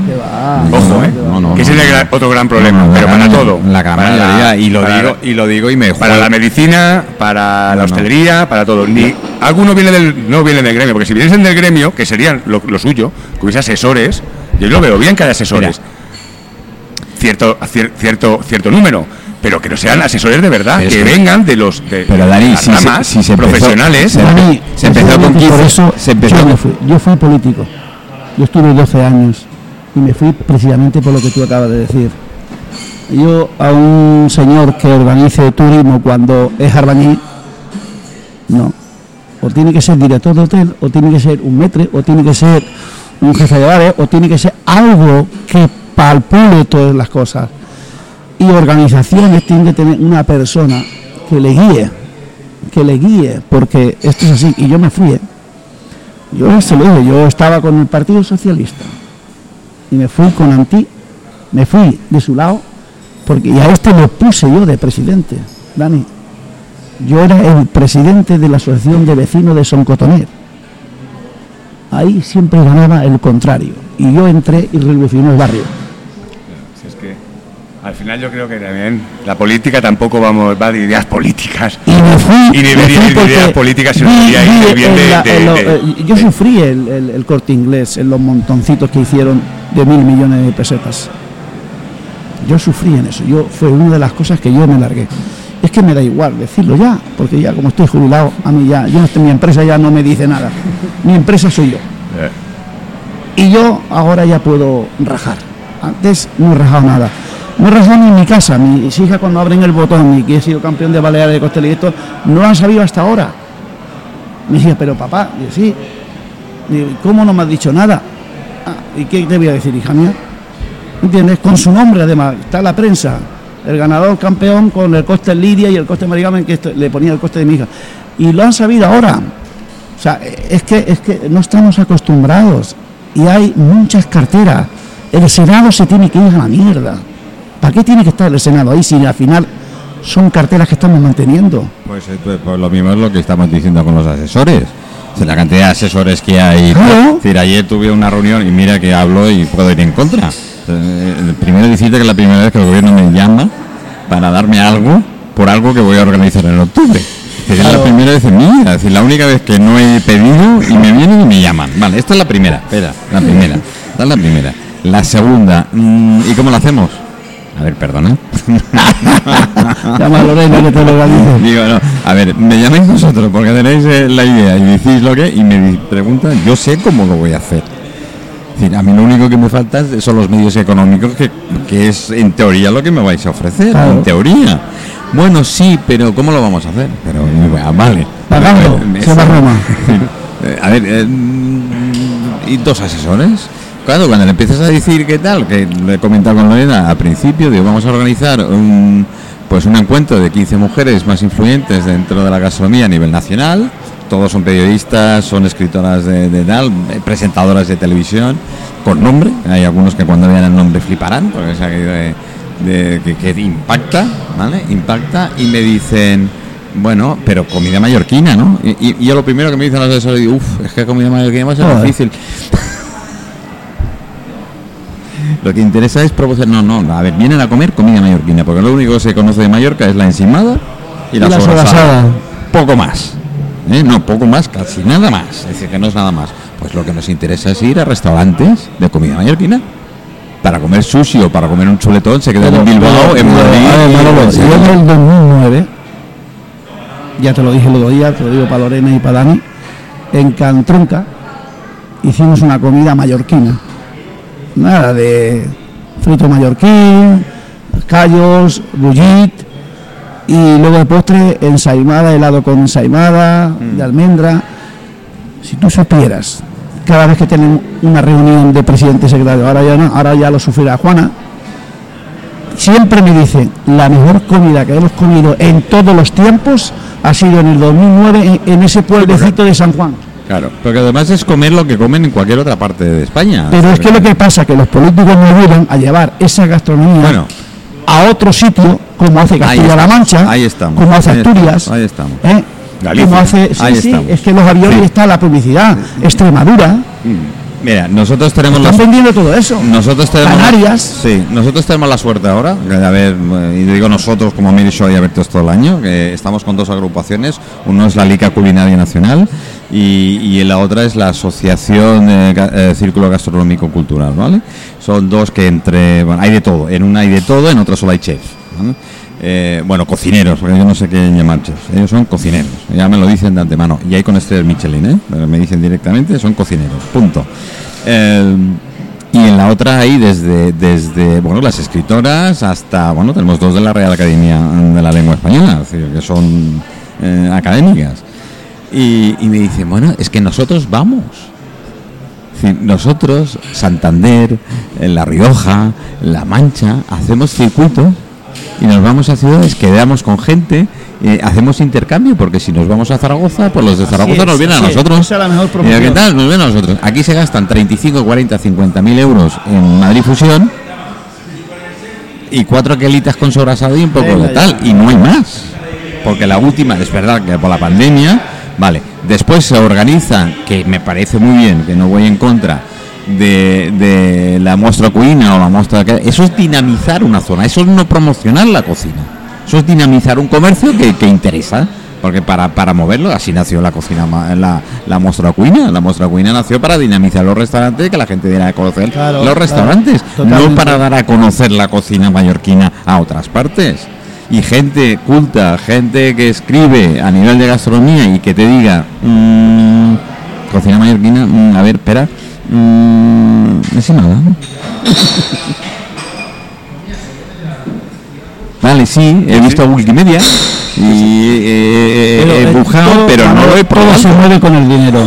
Ojo, ¿eh? No, no, que ese no, es el gran- otro gran problema, pero para todo. La gran Para mayoría, la- y lo para digo, y lo digo y me Para juego- la medicina, para No, la no. hostelería, para todo. Ni alguno viene del no viene del gremio, porque si vienen del gremio, que serían lo, lo suyo, que hubiese asesores, yo lo veo bien que haya asesores. Cierto, cier- cierto, cierto número, pero que no sean asesores de verdad, Pero que que- vengan de los de Pero, Dani, las si se- ramas si se empezó- profesionales. se- Dani, se empezó con precisamente 15, por eso se empezó yo, fui. yo fui político. Yo estuve 12 años y me fui precisamente por lo que tú acabas de decir. Yo a un señor que organice turismo cuando es albañil, no. O tiene que ser director de hotel, o tiene que ser un metre, o tiene que ser un jefe de bares, o tiene que ser algo que palpule todas las cosas. Y organizaciones tienen que tener una persona que le guíe, que le guíe, porque esto es así. Y yo me fui, ¿eh? Yo se lo yo estaba con el Partido Socialista y me fui con Antí, me fui de su lado, porque y a este lo puse yo de presidente, Dani. Yo era el presidente de la Asociación de Vecinos de Soncotoner. Ahí siempre ganaba el contrario. Y yo entré y revolucioné el barrio. Al final yo creo que también la política tampoco vamos va de ideas políticas. Y me fui. Y ni me debería fui ir de ideas políticas, sino de bien de- eh, Yo sufrí el, el- el corte inglés en los montoncitos que hicieron de mil millones de pesetas. Yo sufrí en eso. Yo fue una de las cosas que yo me largué. Es que me da igual decirlo ya, porque ya como estoy jubilado, a mí ya, yo mi empresa ya no me dice nada. Mi empresa soy yo. Eh, Y yo ahora ya puedo rajar. Antes no he rajado nada. No ni en mi casa. Mis hijas cuando abren el botón y que he sido campeón de Baleares de Costel y esto, no lo han sabido hasta ahora. Me decía, pero papá, digo, sí. Digo, "¿Y ¿cómo no me has dicho nada? "Ah, ¿Y qué te voy a decir, hija mía? ¿Entiendes? Con su nombre además, está la prensa. El ganador campeón con el coste Lidia y el coste Marigamen, que le ponía el coste de mi hija. Y lo han sabido ahora. O sea, es que, es que no estamos acostumbrados y hay muchas carteras. El Senado se tiene que ir a la mierda. ¿Para qué tiene que estar el Senado ahí si al final son carteras que estamos manteniendo. Pues, eh, pues, pues lo mismo es lo que estamos diciendo con los asesores. O sea, la cantidad de asesores que hay. Claro. Es decir, ayer tuve una reunión y mira que hablo y puedo ir en contra. Eh, primero decirte que es la primera vez que el gobierno me llama para darme algo por algo que voy a organizar en octubre. Es Claro. la primera vez en mi vida, es decir, la única vez que no he pedido y me vienen y me llaman. Vale, esta es la primera, espera, la primera. Esta es la primera. La segunda, mm, ¿y cómo la hacemos? A ver, perdona. Llama a Lorena que te lo organice. Digo, no, a ver, me llamáis vosotros porque tenéis eh, la idea y decís lo que y me preguntan, yo sé cómo lo voy a hacer. Es decir, a mí lo único que me falta son los medios económicos, que, que es en teoría lo que me vais a ofrecer, Claro. en teoría. Bueno, sí, pero ¿cómo lo vamos a hacer? Pero bueno, vale. Pagando, Eh, se va a Roma. eh, A ver, eh, ¿y dos asesores? Claro, cuando le empiezas a decir qué tal, que le he comentado con Lorena al principio, digo, vamos a organizar un, pues un encuentro de 15 mujeres más influyentes dentro de la gastronomía a nivel nacional. Todos son periodistas, son escritoras de, de tal, eh, presentadoras de televisión, con nombre. Hay algunos que cuando vean el nombre fliparán, porque es aquello de, de- que, que impacta, ¿vale? Impacta y me dicen, bueno, pero comida mallorquina, ¿no? Y, y- yo lo primero que me dicen los asesores, uff, es que comida mallorquina va a ser difícil. Lo que interesa es promocionar, no, no, a ver, vienen a comer comida mallorquina, porque lo único que se conoce de Mallorca es la encimada y la, Y la sobrasada. sobrasada. Poco más. ¿eh? No, poco más, casi nada más. Es decir, que no es nada más. Pues lo que nos interesa es ir a restaurantes de comida mallorquina. Para comer sushi o para comer un chuletón se quedan en Bilbao, en Madrid. yo en el 2009, ya te lo dije el otro día, te lo digo para Lorena y para Dani, en Cantronca hicimos una comida mallorquina. Nada de frito mallorquín, callos, bullit y luego de postre ensaimada, helado con ensaimada, de almendra. Si tú supieras, cada vez que tienen una reunión de presidente y secretario, ahora ya no, ahora ya lo sufrirá Juana, siempre me dicen, la mejor comida que hemos comido en todos los tiempos ha sido en el 2009 en, en ese pueblecito de San Juan. Claro, porque además es comer lo que comen en cualquier otra parte de España. Pero es que lo que pasa es que los políticos nos ayudan a llevar esa gastronomía Bueno. a otro sitio, como hace Castilla-La Mancha, ahí estamos, como hace ahí Asturias, estamos, ahí estamos. ¿eh? Galicia, como hace, sí, ahí sí, estamos. es que los aviones Sí. está la publicidad, Extremadura, Mira, nosotros tenemos están los vendiendo todo eso. Nosotros tenemos Canarias. Sí, nosotros tenemos la suerte ahora, a ver, eh, y digo nosotros como Miri Show y Abertos todo el año, que estamos con dos agrupaciones, uno es la Liga Culinaria Nacional y, y la otra es la Asociación eh, eh, Círculo Gastronómico Cultural, ¿vale? Son dos que entre, bueno, hay de todo, en una hay de todo, en otra solo hay ¿vale? Eh, bueno, cocineros, porque yo no sé qué llamar chefs, ellos son cocineros, ya me lo dicen de antemano, y hay con estrellas Michelin, ¿eh? Me dicen directamente, son cocineros, punto. Eh, y en la otra hay desde, desde bueno, las escritoras hasta, bueno, tenemos dos de la Real Academia de la Lengua Española, que son eh, académicas. Y, y me dicen, bueno, es que nosotros vamos. Nosotros, Santander, en La Rioja, La Mancha, hacemos circuitos y nos vamos a ciudades, quedamos con gente, eh, hacemos intercambio, porque si nos vamos a Zaragoza, pues los de Zaragoza es, nos vienen a es. nosotros. Esa es la mejor ¿Y a promoción. qué tal? Nos vienen a nosotros. Aquí se gastan 35, 40, 50 mil euros en Madrid Fusión y cuatro quelitas con sobrasado y un poco de tal, y no hay más. Porque la última, es verdad que por la pandemia, vale, después se organiza, que me parece muy bien, que no voy en contra de, de la muestra cuina o la muestra que eso es dinamizar una zona, eso es no promocionar la cocina, eso es dinamizar un comercio que, que interesa. Porque para, para moverlo, así nació la cocina, la, la muestra cuina. La muestra cuina nació para dinamizar los restaurantes que la gente diera a conocer Claro, los claro, restaurantes, no para dar a conocer la cocina mallorquina a otras partes. Y gente culta, gente que escribe a nivel de gastronomía y que te diga, mm, cocina mallorquina, mm, a ver, espera, mm, nada. Vale, sí, he visto Wikimedia y eh, he eh, todo- pero no lo he todo se probado. mueve con el dinero.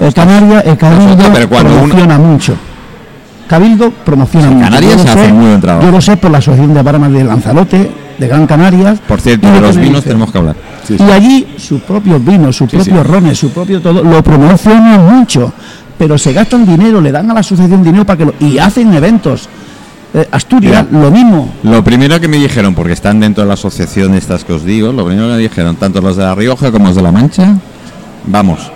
No, el Canaria, el Cabildo Nosotros, pero uno- promociona mucho. Cabildo promociona Sí, mucho. Canarias lo hace sé- muy buen trabajo. Yo lo sé por la Asociación de Barmas de Lanzarote, de Gran Canarias. Por cierto, de los vinos tenemos que hablar. Y allí sus propios vinos, sus Sí, propios sí. rones, su propio todo, lo promocionan mucho. Pero se gastan dinero, le dan a la asociación dinero para que lo. y hacen eventos. Eh, Asturias, Mira. lo mismo. Lo primero que me dijeron, porque están dentro de la asociación estas que os digo, lo primero que me dijeron, tanto los de La Rioja como los de La Mancha, vamos.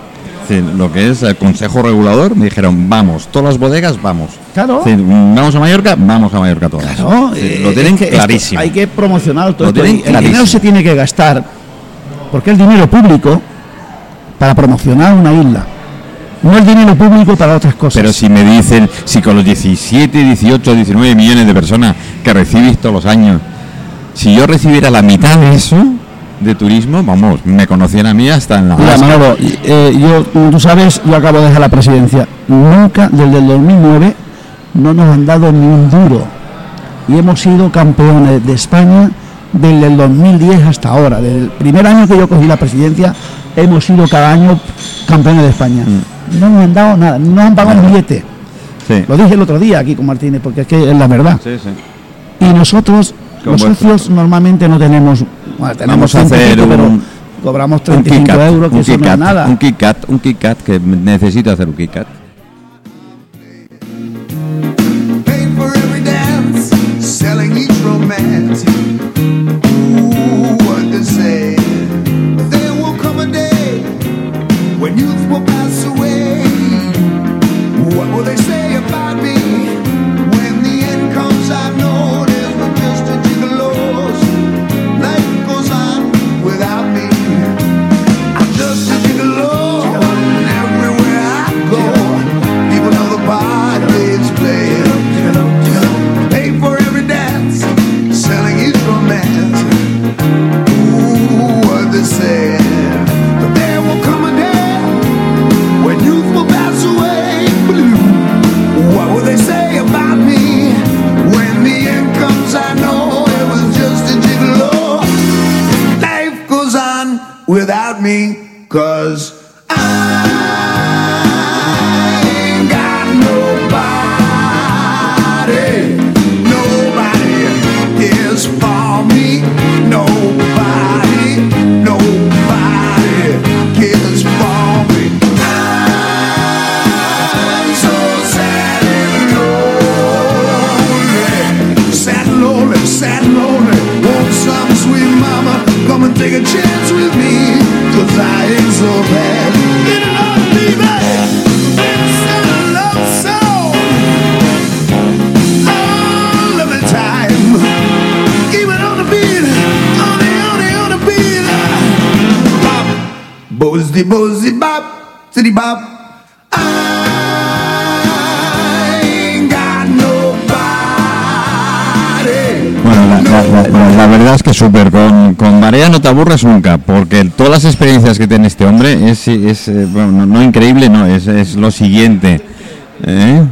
Decir, lo que es el Consejo Regulador, me dijeron, vamos, todas las bodegas, vamos. Claro. Decir, vamos a Mallorca, vamos a Mallorca todas. Claro, decir, eh, lo tienen que clarísimo. hay que promocionar todo Lo esto. El dinero se tiene que gastar porque es dinero público para promocionar una isla. No es dinero público para otras cosas. Pero si me dicen, si con los 17, 18, 19 millones de personas que recibís todos los años, si yo recibiera la mitad de eso de turismo, vamos, me conocían a mí hasta en la Mira. Manolo, eh, yo, tú sabes, yo acabo de dejar la presidencia. Nunca, desde el 2009, no nos han dado ni un duro. Y hemos sido campeones de España desde el 2010 hasta ahora. Desde el primer año que yo cogí la presidencia, hemos sido cada año campeones de España. No nos han dado nada, no han pagado un billete. Sí. Lo dije el otro día aquí con Martínez, porque es que es la verdad. Sí, sí. Y nosotros, los vuestro- socios, normalmente no tenemos. Bueno, tenemos Vamos a hacer pero un- cobramos Un 35 Kit Kat, euros, que un eso no es nada. Un Kit Kat, un Kit Kat, que necesito hacer un Kit Bop Bueno, la, verdad es que súper. Con, con no te aburres nunca, porque todas las experiencias que tiene este hombre es, es eh, bueno, no, no increíble, no, es, es lo siguiente. ¿eh?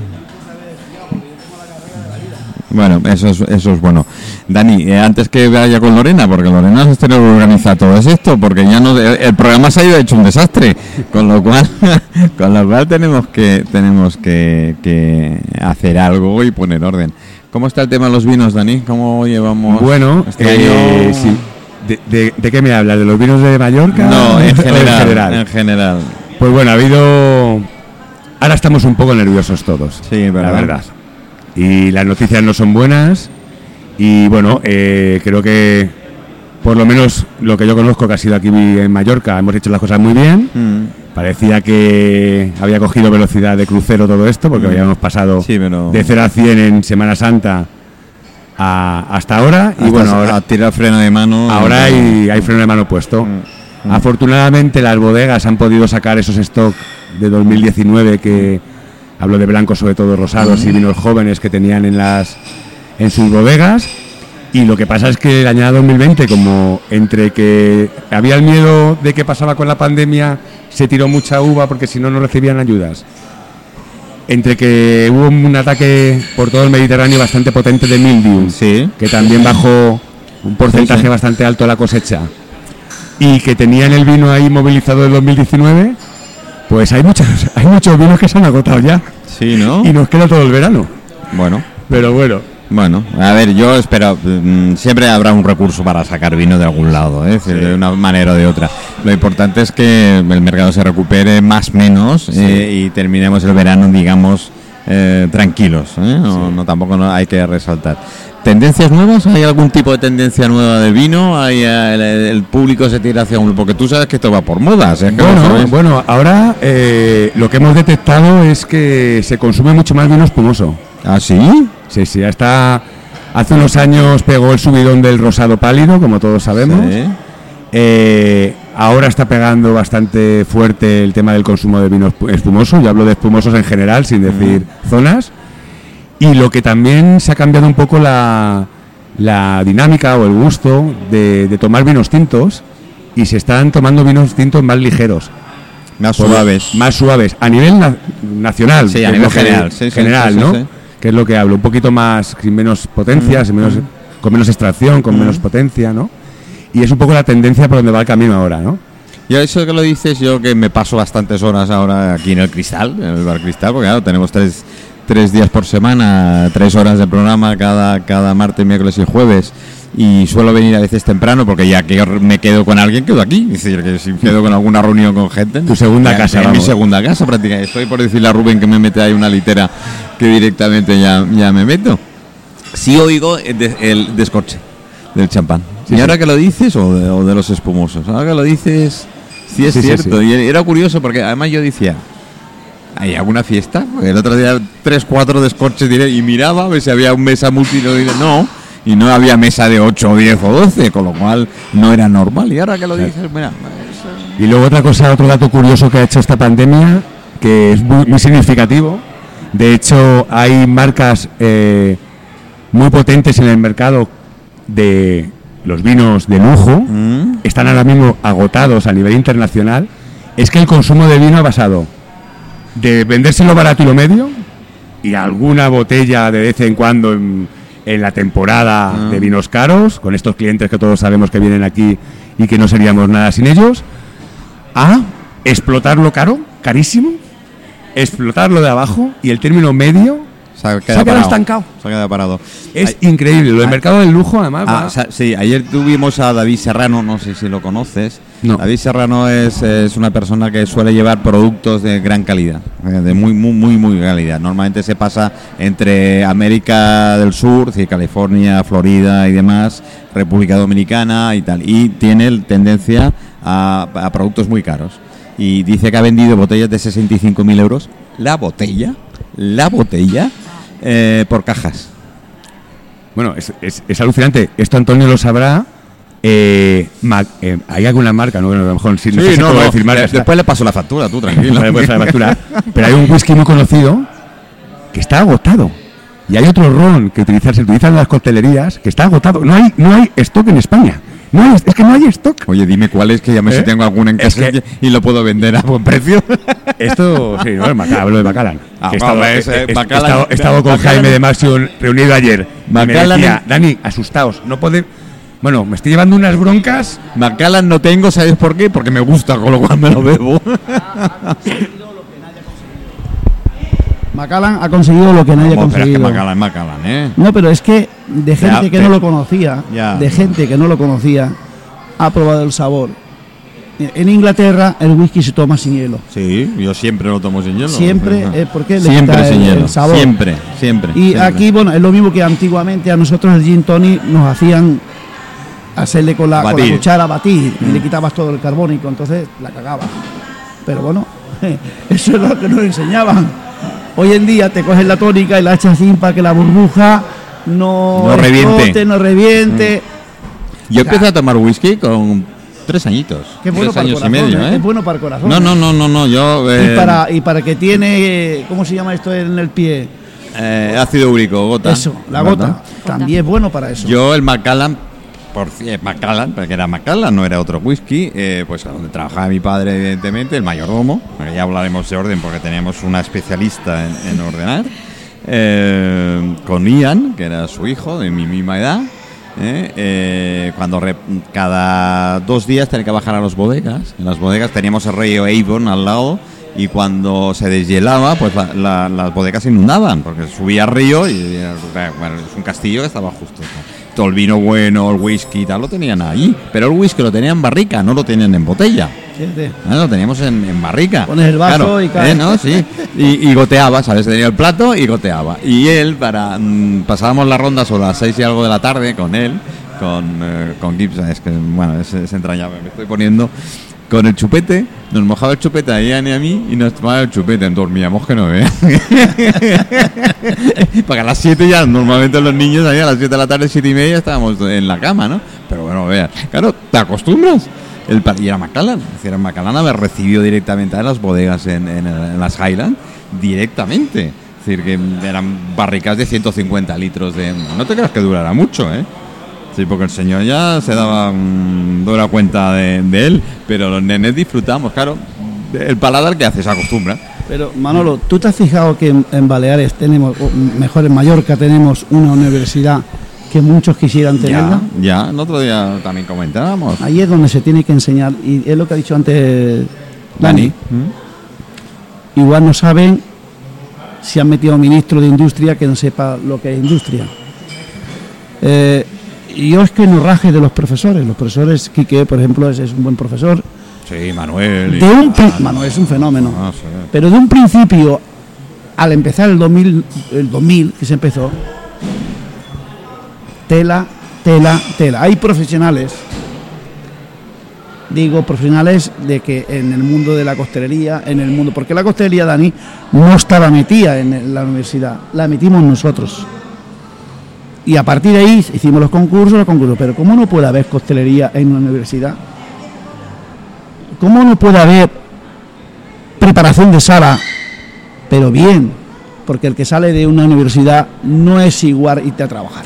Bueno, eso es, eso es bueno. Dani, eh, antes que vaya con Lorena, porque Lorena se tiene que organizar todo esto, porque ya no el, el programa se ha ido hecho un desastre, con lo cual, con lo cual tenemos que tenemos que, que hacer algo y poner orden. ¿Cómo está el tema de los vinos, Dani? ¿Cómo llevamos? Bueno, este eh, año? sí. ¿De, de, de qué me hablas? ¿De los vinos de Mallorca? No, ¿O en general, general? en general. Pues bueno, ha habido... Ahora estamos un poco nerviosos todos. Sí, La verdad. Y las noticias no son buenas. Y bueno, eh, creo que por lo menos lo que yo conozco que ha sido aquí en Mallorca, hemos hecho las cosas muy bien. Mm. Parecía que había cogido velocidad de crucero todo esto, porque Mm. habíamos pasado Sí, pero- de 0 a 100 en Semana Santa a- hasta ahora. y bueno, a ahora, tirar freno de mano. ahora hay freno de mano puesto. Mm. Afortunadamente las bodegas han podido sacar esos stock de 2019 que hablo de blancos sobre todo rosados y vinos jóvenes que tenían en las en sus bodegas y lo que pasa es que el año 2020 como entre que había el miedo de qué pasaba con la pandemia se tiró mucha uva porque si no no recibían ayudas entre que hubo un ataque por todo el Mediterráneo bastante potente de mildiu Sí. que también bajó un porcentaje Sí, sí. bastante alto la cosecha y que tenían el vino ahí movilizado del 2019, pues hay muchos, hay muchos vinos que se han agotado ya Sí, ¿no? y nos queda todo el verano. Bueno. Pero bueno, Bueno, a ver, yo espero, mm, siempre habrá un recurso para sacar vino de algún lado, ¿eh? Decir, de una manera o de otra. Lo importante es que el mercado se recupere más o menos eh, y terminemos el verano, digamos, eh, tranquilos, ¿eh? no, no, tampoco no hay que resaltar. ¿Tendencias nuevas? ¿Hay algún tipo de tendencia nueva del vino? ¿Hay, eh, el, el público se tira hacia un... Porque tú sabes que esto va por modas. ¿eh? Bueno, bueno, ahora eh, lo que hemos detectado es que se consume mucho más vino espumoso. ¿Ah, sí? Sí, sí, hasta hace unos años pegó el subidón del rosado pálido, como todos sabemos. Sí. Eh, ahora está pegando bastante fuerte el tema del consumo de vino espu- espumoso. Yo hablo de espumosos en general, sin decir zonas. Y lo que también se ha cambiado un poco la, la dinámica o el gusto de, de tomar vinos tintos y se están tomando vinos tintos más ligeros. Más suaves. Más suaves. A nivel na- nacional. Sí, a nivel general, sí, general, sí, sí, ¿no? Que es lo que hablo. Un poquito más, sin menos potencia, sin menos, con menos extracción, con menos potencia, ¿no? Y es un poco la tendencia por donde va el camino ahora, ¿no? Yo eso que lo dices, yo que me paso bastantes horas ahora aquí en el Cristal, en el Bar Cristal, porque claro, tenemos tres, tres días por semana, tres horas de programa cada, cada martes, miércoles y jueves. Y suelo venir a veces temprano porque ya que me quedo con alguien, quedo aquí. Es decir, que si quedo con alguna reunión con gente. Tu segunda ya- casa, mi segunda casa prácticamente. Estoy por decirle a Rubén que me mete ahí una litera que directamente ya, ya me meto. Sí oigo el, de- el descorche del champán. Sí, y sí. ahora que lo dices, o de, o de los espumosos, ahora que lo dices, sí es Sí, cierto. Y era curioso porque además yo decía, ¿hay alguna fiesta? Porque el otro día tres, cuatro descorches diré, y miraba a ver si había un mesa multino y no. Y no había mesa de 8, 10 o 12, con lo cual no era normal. Y ahora que lo dices, mira, Y luego otra cosa, otro dato curioso que ha hecho esta pandemia, que es muy, muy significativo. De hecho, hay marcas eh, muy potentes en el mercado de los vinos de lujo, ¿Mm? están ahora mismo agotados a nivel internacional. Es que el consumo de vino ha pasado de vendérselo barato y lo medio y alguna botella de vez en cuando en, en la temporada Ah. de vinos caros, con estos clientes que todos sabemos que vienen aquí y que no seríamos nada sin ellos, a explotarlo caro, carísimo, explotarlo de abajo y el término medio se ha Se ha quedado, estancado. Se ha quedado parado. es Ay, increíble. Lo del mercado del lujo, además, Ah, va- o sea, sí, ayer tuvimos a David Serrano, no sé si lo conoces. No. David Serrano es, es una persona que suele llevar productos de gran calidad, eh, de muy, muy, muy, muy calidad. Normalmente se pasa entre América del Sur, California, Florida y demás, República Dominicana y tal. Y tiene tendencia a, a productos muy caros. Y dice que ha vendido botellas de 65.000 euros. La botella, la botella, eh, por cajas. Bueno, es, es- es alucinante. Esto Antonio lo sabrá. Eh, ma- eh, hay alguna marca, ¿no? Bueno, a lo mejor sí, no sé puedo decir marcas. Después le paso la factura, tú tranquilo. Pues, la factura. Pero hay un whisky muy conocido que está agotado. Y hay otro ron que utiliza- se utiliza en las coctelerías que está agotado. No hay, no hay stock en España. No hay- es que no hay stock. Oye, dime cuál es, que ya me ¿Eh? si tengo alguna en Es casa que- y lo puedo vender a buen precio. Esto, sí, no, es Macallan, hablo de Macallan. Ah, Que he estado, vale, ese, he- he- he Macallan- estado- he estado con Macallan- Jaime de Masio reunido ayer. Y me Macallan decía, Dani, asustaos, no puede... Bueno, me estoy llevando unas broncas. Macallan no tengo, ¿sabes por qué? Porque me gusta, con lo cual me lo bebo. Macallan ha conseguido lo que nadie ha Vamos, pero es que conseguido. Macallan, Macallan, ¿eh? No, pero es que de gente que te- no lo conocía, Ya. de gente que no lo conocía, ha probado el sabor. En Inglaterra el whisky se toma sin hielo. Sí, yo siempre lo tomo sin hielo. Siempre, eh, porque le Siempre quita sin el- hielo. el sabor. Siempre, siempre. Y siempre. aquí, bueno, es lo mismo que antiguamente a nosotros el gin tonic nos hacían hacerle con la, con la Batir. cuchara batir y le quitabas todo el carbónico, entonces la cagaba. Pero bueno, eso es lo que nos enseñaban. Hoy en día te coges la tónica y la echas así para que la burbuja no, No reviente. explote, no reviente. Yo empecé a tomar whisky con tres añitos. Es bueno tres para el corazón, y medio, ¿eh? ¿eh? es bueno para el corazón. No, ¿eh? no, no, no, no, yo... eh, Y para, y para que tiene, ¿cómo se llama esto en el pie? eh, ácido úrico, gota. Eso, la ¿verdad? gota. También es bueno para eso. Yo el Macallan, por eh, Macallan, porque era Macallan, no era otro whisky, eh, pues donde trabajaba mi padre, evidentemente, el mayordomo, ya hablaremos de orden porque teníamos una especialista en, en ordenar, eh, con Ian, que era su hijo, de mi misma edad, eh, cuando cada dos días tenía que bajar a las bodegas, en las bodegas teníamos el río Avon al lado, y cuando se deshielaba, pues la- la- las bodegas inundaban, porque subía al río y es un castillo que estaba justo. Todo el vino bueno, el whisky y tal, lo tenían ahí. Pero el whisky lo tenían en barrica, no lo tenían en botella. Ah, lo teníamos en, en barrica. Pones el vaso y cae. ¿eh? ¿no? Sí. Y, y goteaba, ¿sabes? Tenía el plato y goteaba. Y él, para mm, pasábamos la ronda sobre las seis y algo de la tarde con él, con, eh, con Gibbs, es que, bueno, es, es entrañable, me estoy poniendo. Con el chupete, nos mojaba el chupete a Ian y a mí y nos tomaba el chupete. Dormíamos que no veas. Porque a las 7 ya, normalmente los niños ahí a las 7 de la tarde, 7 y media, estábamos en la cama, ¿no? Pero bueno, veas. Claro, te acostumbras. El, y era Macallan. Es decir, Macallan haber recibido directamente a las bodegas en, en- las Highlands, directamente. Es decir, que eran barricas de 150 litros de... No te creas que durara mucho, ¿eh? Sí, porque el señor ya se daba mm, dura cuenta de, de él, pero los nenes disfrutamos, claro. El paladar que hace se acostumbra. Pero Manolo, ¿tú te has fijado que en, en Baleares tenemos, o mejor en Mallorca tenemos una universidad que muchos quisieran Ya, tenerla? ya, el otro día también comentábamos. Ahí es donde se tiene que enseñar, y es lo que ha dicho antes Dani. ¿Mm? Igual no saben si han metido a un ministro de industria que no sepa lo que es industria. Eh, yo es que no raje de los profesores. Los profesores, Quique, por ejemplo, es, es un buen profesor. Sí, Manuel. De un Mano, es un fenómeno. Ah, sí. Pero de un principio, al empezar el 2000, el 2000 que se empezó, tela, tela, tela. Hay profesionales, digo profesionales de que en el mundo de la costelería, en el mundo, porque la costelería, Dani, no estaba metida en la universidad, la metimos nosotros. Y a partir de ahí hicimos los concursos, los concursos. Pero ¿cómo no puede haber costelería en una universidad? ¿Cómo no puede haber preparación de sala, pero bien? Porque el que sale de una universidad no es igual irte a trabajar.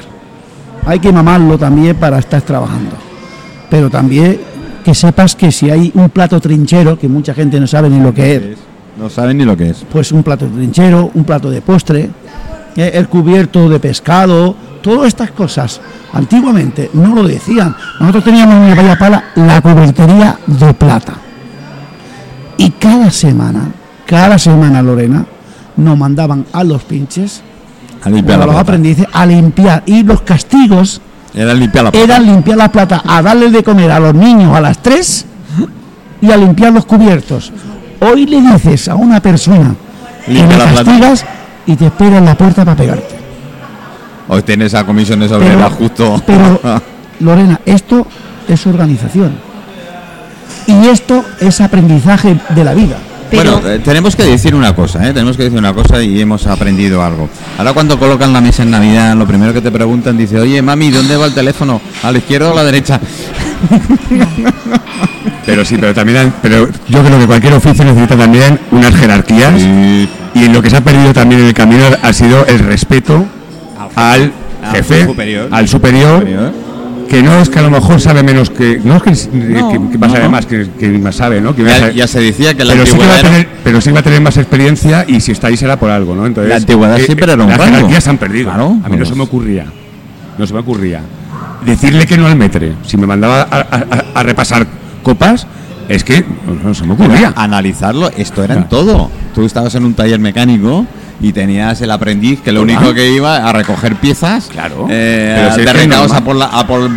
Hay que mamarlo también para estar trabajando. Pero también que sepas que si hay un plato trinchero, que mucha gente no sabe ni lo que es, No saben ni lo que es. pues un plato trinchero, un plato de postre, eh, el cubierto de pescado, todas estas cosas. Antiguamente no lo decían. Nosotros teníamos en Pala la cubertería de plata. Y cada semana, cada semana, Lorena, nos mandaban a los pinches, A limpiar a los plata. aprendices, a limpiar. Y los castigos Era limpiar la plata. eran limpiar la plata, a darle de comer a los niños a las 3 y a limpiar los cubiertos. Hoy le dices a una persona que Limpia la plata. castigas y te espera en la puerta para pegarte. Hoy tienes a comisiones obreras justo. pero, Lorena, esto es organización. Y esto es aprendizaje de la vida. Pero Bueno, eh, tenemos que decir una cosa, ¿eh? tenemos que decir una cosa y hemos aprendido algo. Ahora cuando colocan la mesa en Navidad, lo primero que te preguntan dice, oye mami, ¿dónde va el teléfono? ¿A la izquierda o a la derecha? Pero sí, pero también, hay- pero yo creo que cualquier oficio necesita también unas jerarquías Y y lo que se ha perdido también en el camino ha sido el respeto al Al jefe, superior. al superior, superior. que no es que a lo mejor sabe menos que, no es que, No, que, que no. más, que, que más sabe, ¿no? Que Ya, se decía que la pero sí, que va antigüedad a era- tener, pero sí va a tener más experiencia y si está ahí será por algo, ¿no? Entonces, La antigüedad eh, siempre era un Las rango. jerarquías se han perdido. Claro, a mí no se me ocurría. No se me ocurría. Decirle que no al metre, si me mandaba a, a- repasar copas, es que no, no se me ocurría. analizarlo, esto era en todo. Tú estabas en un taller mecánico y tenías el aprendiz que lo único que iba a recoger piezas, Claro. eh, Pero si de normal. a por la a por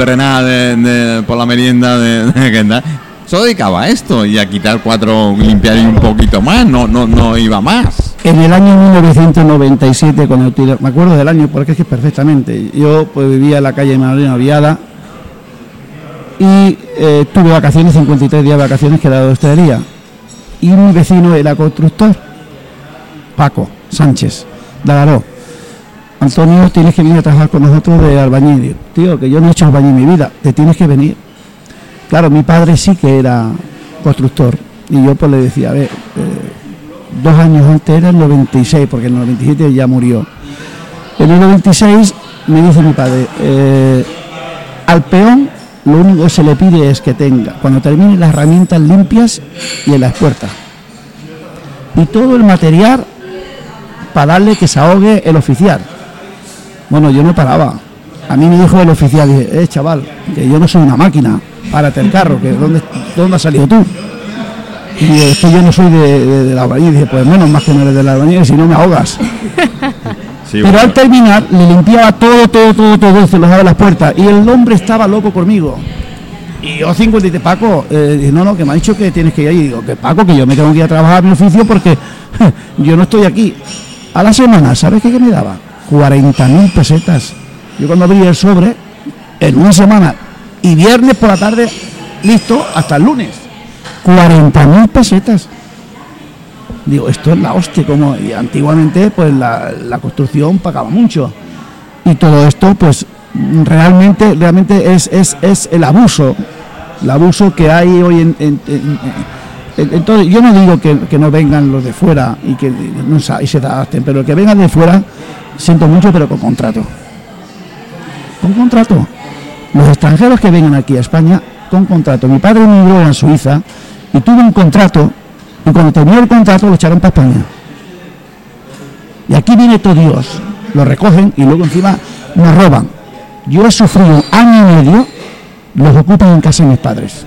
de, de- por la merienda de, de. Solo dedicaba a esto y a quitar cuatro, limpiar y un poquito más, no, no, no iba más. En el año 1997, cuando me acuerdo del año porque es que perfectamente. Yo pues vivía en la calle Manolino Viada y eh, tuve vacaciones, 53 días de vacaciones que era de hostelería. Y mi vecino era constructor, Paco Sánchez, de Agaró. Antonio, tienes que venir a trabajar con nosotros de albañil. Tío, que yo no he hecho albañil en mi vida, te tienes que venir. Claro, mi padre sí que era constructor y yo pues le decía, a ver, eh, dos años antes era el 96, porque en el 97 ya murió. En el 96 me dice mi padre, eh, al peón lo único que se le pide es que tenga, cuando termine las herramientas limpias y en las puertas. Y todo el material para darle que se ahogue el oficial. Bueno, yo no paraba. A mí me dijo el oficial, dije, eh, chaval, que yo no soy una máquina, párate el carro, que ¿dónde, dónde has salido tú? Y es que yo no soy de, de, de la albañil. Dije, pues menos más que no eres de la albañil, si no me ahogas. Pero al terminar, le limpiaba todo, todo, todo, todo, se lo daba las puertas. Y el hombre estaba loco conmigo. Y yo 50 y dice, Paco, eh, no, no, que me ha dicho que tienes que ir ahí. Y digo, que Paco, que yo me tengo que ir a trabajar a mi oficio porque yo no estoy aquí. A la semana, ¿sabes qué, me daba? 40.000 pesetas. Yo cuando abrí el sobre, en una semana, y viernes por la tarde, listo, hasta el lunes. 40.000 pesetas. Digo, esto es la hostia, como antiguamente pues la, construcción pagaba mucho. Y todo esto, pues realmente, realmente es, es, es el abuso, el abuso que hay hoy en- entonces yo no digo que, que no vengan los de fuera y que no y se adapten, pero que vengan de fuera, siento mucho, pero con contrato. Con contrato. Los extranjeros que vengan aquí a España, con contrato. Mi padre emigró en Suiza y tuvo un contrato y cuando terminó el contrato lo echaron para España. Y aquí viene todo Dios, lo recogen y luego encima nos roban. Yo he sufrido año y medio, los ocupan en casa de mis padres.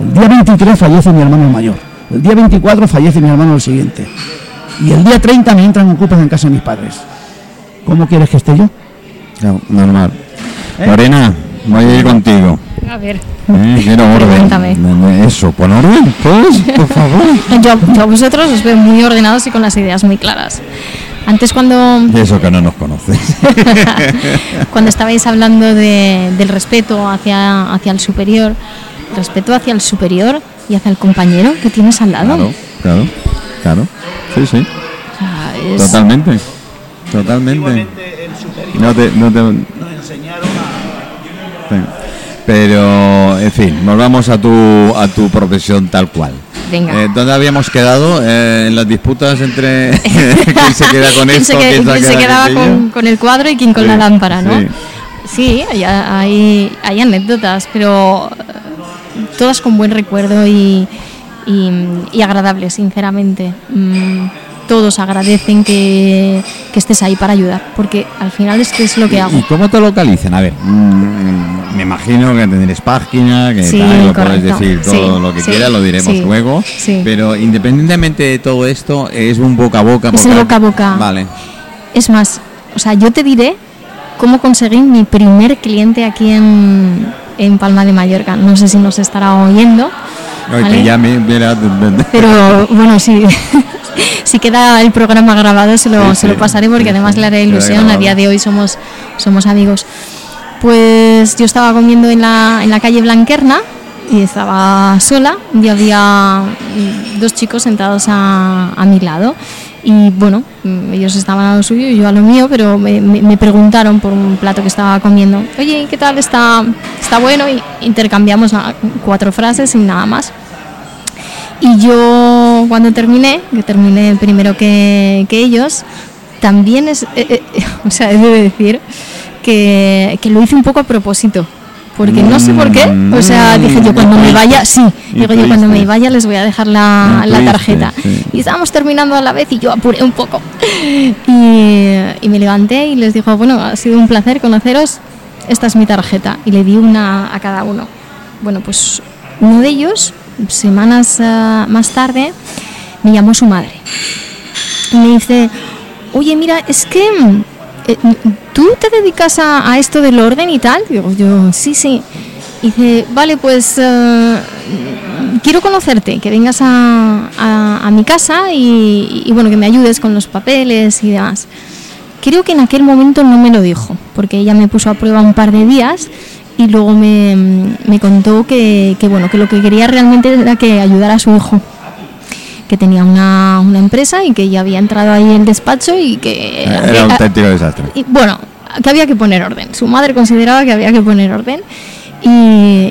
El día 23 fallece mi hermano mayor. El día 24 fallece mi hermano el siguiente. Y el día 30 me entran ocupan en casa de mis padres. ¿Cómo quieres que esté yo? No, normal. ¿Eh? Lorena, voy a ir contigo. A ver, Eh, quiero orden. Eso, pon orden, pues, por favor. yo, yo a vosotros os veo muy ordenados y con las ideas muy claras. Antes cuando, Y eso que no nos conoces. cuando estabais hablando de- del respeto hacia, hacia el superior, respeto hacia el superior y hacia el compañero que tienes al lado. Claro, claro, claro. Sí, sí, O sea, es- totalmente. Totalmente. No te, no te. Pero, en fin, volvamos a tu, a tu profesión tal cual. Venga. Eh, ¿Dónde habíamos quedado? Eh, en las disputas entre quién se queda con ¿Quién esto, quién se quién se queda quedaba con el cuadro y quién con Sí, la lámpara, ¿no? sí. Sí, hay, hay, hay anécdotas, pero todas con buen recuerdo y, y, y agradables, sinceramente. Mm, todos agradecen que, que estés ahí para ayudar, porque al final es que es lo que ¿Y hago. cómo te localizan? A ver, mm, me imagino que tendréis página, que Sí, tal, lo puedes correcto. decir todo Sí, lo que sí, quieras, lo diremos luego. Pero independientemente de todo esto, es un boca a boca. Es el boca a boca. Vale. Es más, o sea, yo te diré cómo conseguí mi primer cliente aquí en, en Palma de Mallorca. No sé si nos estará oyendo. Ay, ¿vale? que ya me, mira, Pero bueno, sí. si queda el programa grabado se lo, Sí, se lo pasaré porque sí, además sí, le haré ilusión. A día de hoy somos, somos amigos. Pues yo estaba comiendo en la, en la calle Blanquerna y estaba sola y había dos chicos sentados a, a mi lado. Y bueno, mm, ellos estaban a lo suyo y yo a lo mío, pero me, preguntaron por un plato que estaba comiendo. Oye, ¿qué tal? ¿Está, está bueno? Y intercambiamos cuatro frases y nada más. Y yo cuando terminé, que terminé primero que, que ellos, también es, eh, eh, o sea, he de decir que, que lo hice un poco a propósito. Porque no sé por qué, o sea, Mm, dije yo cuando me vaya, sí, digo yo cuando me vaya les voy a dejar la, la tarjeta. Y estábamos terminando a la vez y yo apuré un poco. Y, y me levanté y les dijo, bueno, ha sido un placer conoceros, esta es mi tarjeta. Y le di una a cada uno. Bueno, pues uno de ellos, semanas ah, más tarde, me llamó su madre. Y me dice, oye, mira, es que mm, eh, tú te dedicas a, esto del orden y tal. Digo yo, sí, sí. Y dice, vale, pues eh, quiero conocerte, que vengas a, mi casa y, bueno, que me ayudes con los papeles y demás. Creo que en aquel momento no me lo dijo, porque ella me puso a prueba un par de días y luego me, contó que, bueno, que lo que quería realmente era que ayudara a su hijo, que tenía una, una empresa y que ya había entrado ahí en el despacho y que... Era un auténtico desastre. y, bueno, que había que poner orden. Su madre consideraba que había que poner orden y,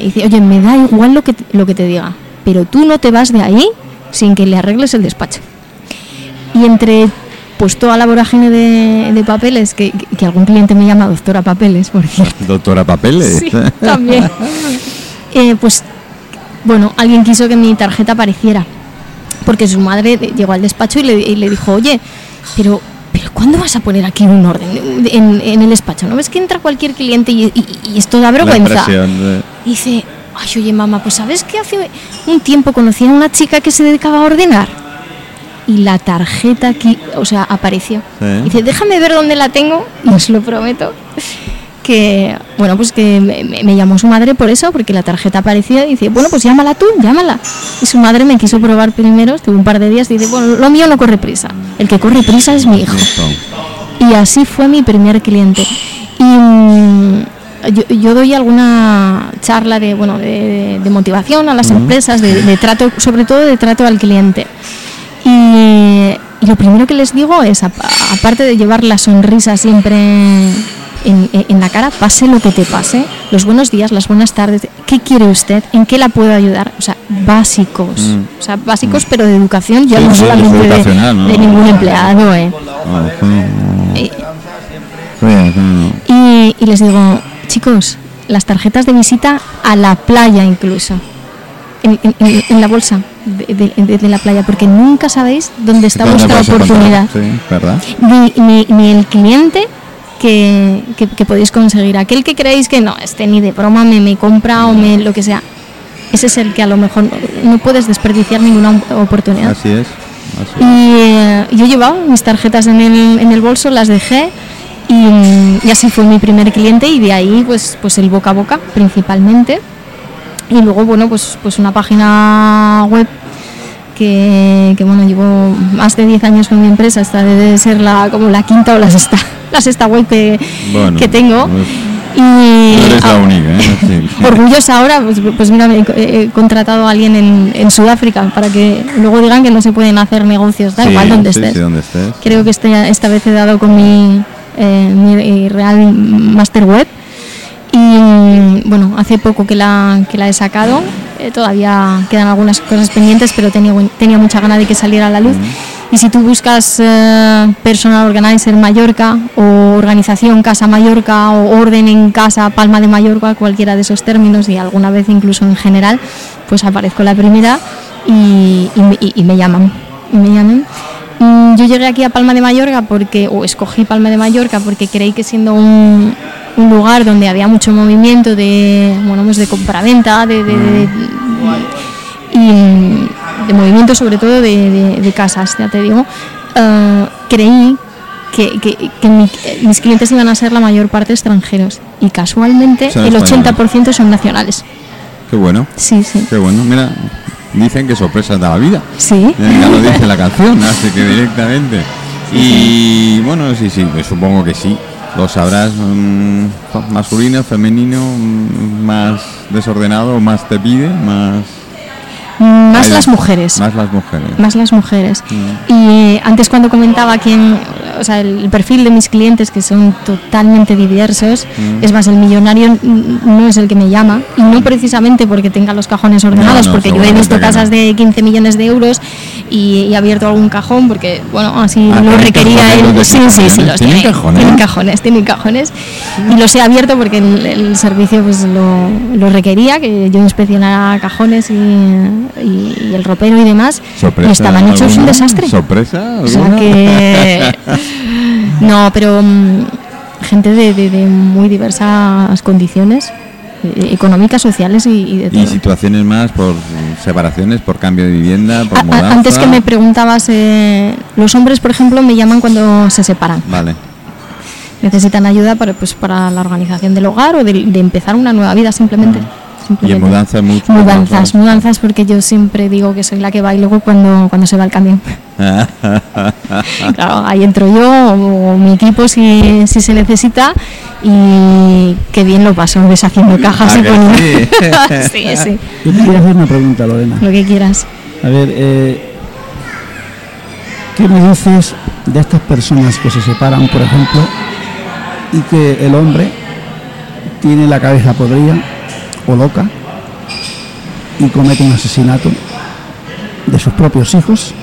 y dice, oye, me da igual lo que, lo que te diga, pero tú no te vas de ahí sin que le arregles el despacho. Y entre pues toda la vorágine de, de papeles, que, que algún cliente me llama doctora papeles, por cierto. Doctora Papeles. Sí, también. Eh, pues, bueno, alguien quiso que mi tarjeta apareciera. Porque su madre llegó al despacho y le, y le dijo, oye, pero, pero ¿cuándo vas a poner aquí un orden en, en el despacho? ¿No ves que entra cualquier cliente y, y- y esto da vergüenza? de- Dice, ay, oye, mamá, pues ¿sabes que hace un tiempo conocí a una chica que se dedicaba a ordenar? Y la tarjeta aquí, o sea, apareció. Sí. Dice, déjame ver dónde la tengo, os lo prometo. Que, bueno, pues que me, llamó su madre por eso, porque la tarjeta aparecía y dice, bueno, pues llámala tú, llámala. Y su madre me quiso probar primero, estuve un par de días y dice, bueno, lo mío no corre prisa, el que corre prisa es mi hijo. Y así fue mi primer cliente. Y mm, yo, yo doy alguna charla de, bueno, de, de motivación a las empresas, de, de trato, sobre todo de trato al cliente. Y, y lo primero que les digo es, apa- aparte de llevar la sonrisa siempre en, en la cara, pase lo que te pase, los buenos días, las buenas tardes, ¿qué quiere usted? ¿En qué la puedo ayudar? O sea, básicos. O sea, básicos, pero de educación, ya Sí, no solamente de, de ningún empleado. ¿eh? Y, y les digo, chicos, las tarjetas de visita a la playa incluso, en, en- la bolsa de, de- la playa, porque nunca sabéis dónde está ¿Dónde vuestra oportunidad. Sí, ¿verdad? Ni, ni- ni el cliente que, que- que podéis conseguir, aquel que creéis que no, este ni de broma me, me compra o me lo que sea. Ese es el que a lo mejor no, no puedes desperdiciar ninguna oportunidad. Así es. así es. Y eh, yo llevaba mis tarjetas en el, en el bolso, las dejé y, mm, y así fue mi primer cliente y de ahí pues, pues el boca a boca principalmente. Y luego, bueno, pues, pues una página web que, que, bueno, llevo más de 10 años con mi empresa, esta debe ser la, como la quinta o la sexta, la sexta web que, Bueno, que tengo. pues, y No eres la ah, única, ¿eh? Sí. orgullosa ahora, pues, pues mira, he, contratado a alguien en, en Sudáfrica para que luego digan que no se pueden hacer negocios, da Sí, igual donde sí, estés. donde estés. Creo que este, esta vez he dado con mi, eh, mi eh, Real Master Web y bueno, hace poco que la, que la he sacado, eh, todavía quedan algunas cosas pendientes, pero tenía, tenía mucha gana de que saliera a la luz. Y si tú buscas eh, Personal Organizer Mallorca o Organización Casa Mallorca o Orden en Casa Palma de Mallorca, cualquiera de esos términos y alguna vez incluso en general, pues aparezco la primera y, y me- y- y me llaman. Y me llaman. Mm, Yo llegué aquí a Palma de Mallorca porque, o escogí Palma de Mallorca porque creí que siendo un, un lugar donde había mucho movimiento de, bueno, pues de compraventa, de, de, de- y mm, de movimiento sobre todo de, de- casas, ya te digo, eh, creí que, que- que mi- mis clientes iban a ser la mayor parte extranjeros y casualmente el españoles. 80% son nacionales. Qué bueno, Sí, sí. qué bueno. Mira, dicen que sorpresas da la vida. Sí. Ya, ya lo dice la canción, así que directamente. Y bueno, sí, sí, pues supongo que sí. Lo sabrás, mm, masculino, femenino, mm, más desordenado, más te pide, más... Más las mujeres. Más las mujeres. más las mujeres. Y eh, antes cuando comentaba quién, o sea, el, perfil de mis clientes que son totalmente diversos, es más, el millonario mm, no es el que me llama y no precisamente porque tenga los cajones ordenados, no, porque yo he visto casas no. de 15 millones de euros y, y he abierto algún cajón porque, bueno, así Ah, lo ¿tienen requería él. Sí, sí, sí, 15 los ¿Tienen tiene. cajones? Tienen cajones, tienen cajones. Y los he abierto porque el, el servicio pues lo, lo requería, que yo inspeccionara cajones y, y- y el ropero y demás. ¿Sorpresa y estaban hechos un desastre. ¿Sorpresa? O sea que. No, pero mm, gente de, de- de muy diversas condiciones económicas, sociales y, y de Y todo. situaciones más por separaciones, por cambio de vivienda, por mudanza. antes que me preguntabas, eh, los hombres, por ejemplo, me llaman cuando se separan. Vale. Necesitan ayuda para, pues, para la organización del hogar o de, de empezar una nueva vida simplemente. Y en Simplemente. mudanza mucho. Mudanzas, mudanzas, porque yo siempre digo que soy la que va y luego cuando, cuando se va el camión. Claro, ahí entro yo o, mi equipo si, si se necesita y qué bien lo paso deshaciendo cajas ¿A y poniendo- sí? sí, sí, Yo te quiero hacer una pregunta, Lorena. lo que quieras. A ver, eh, ¿qué me dices de estas personas que se separan, por ejemplo, y que el hombre tiene la cabeza podrida o loca y comete un asesinato de sus propios hijos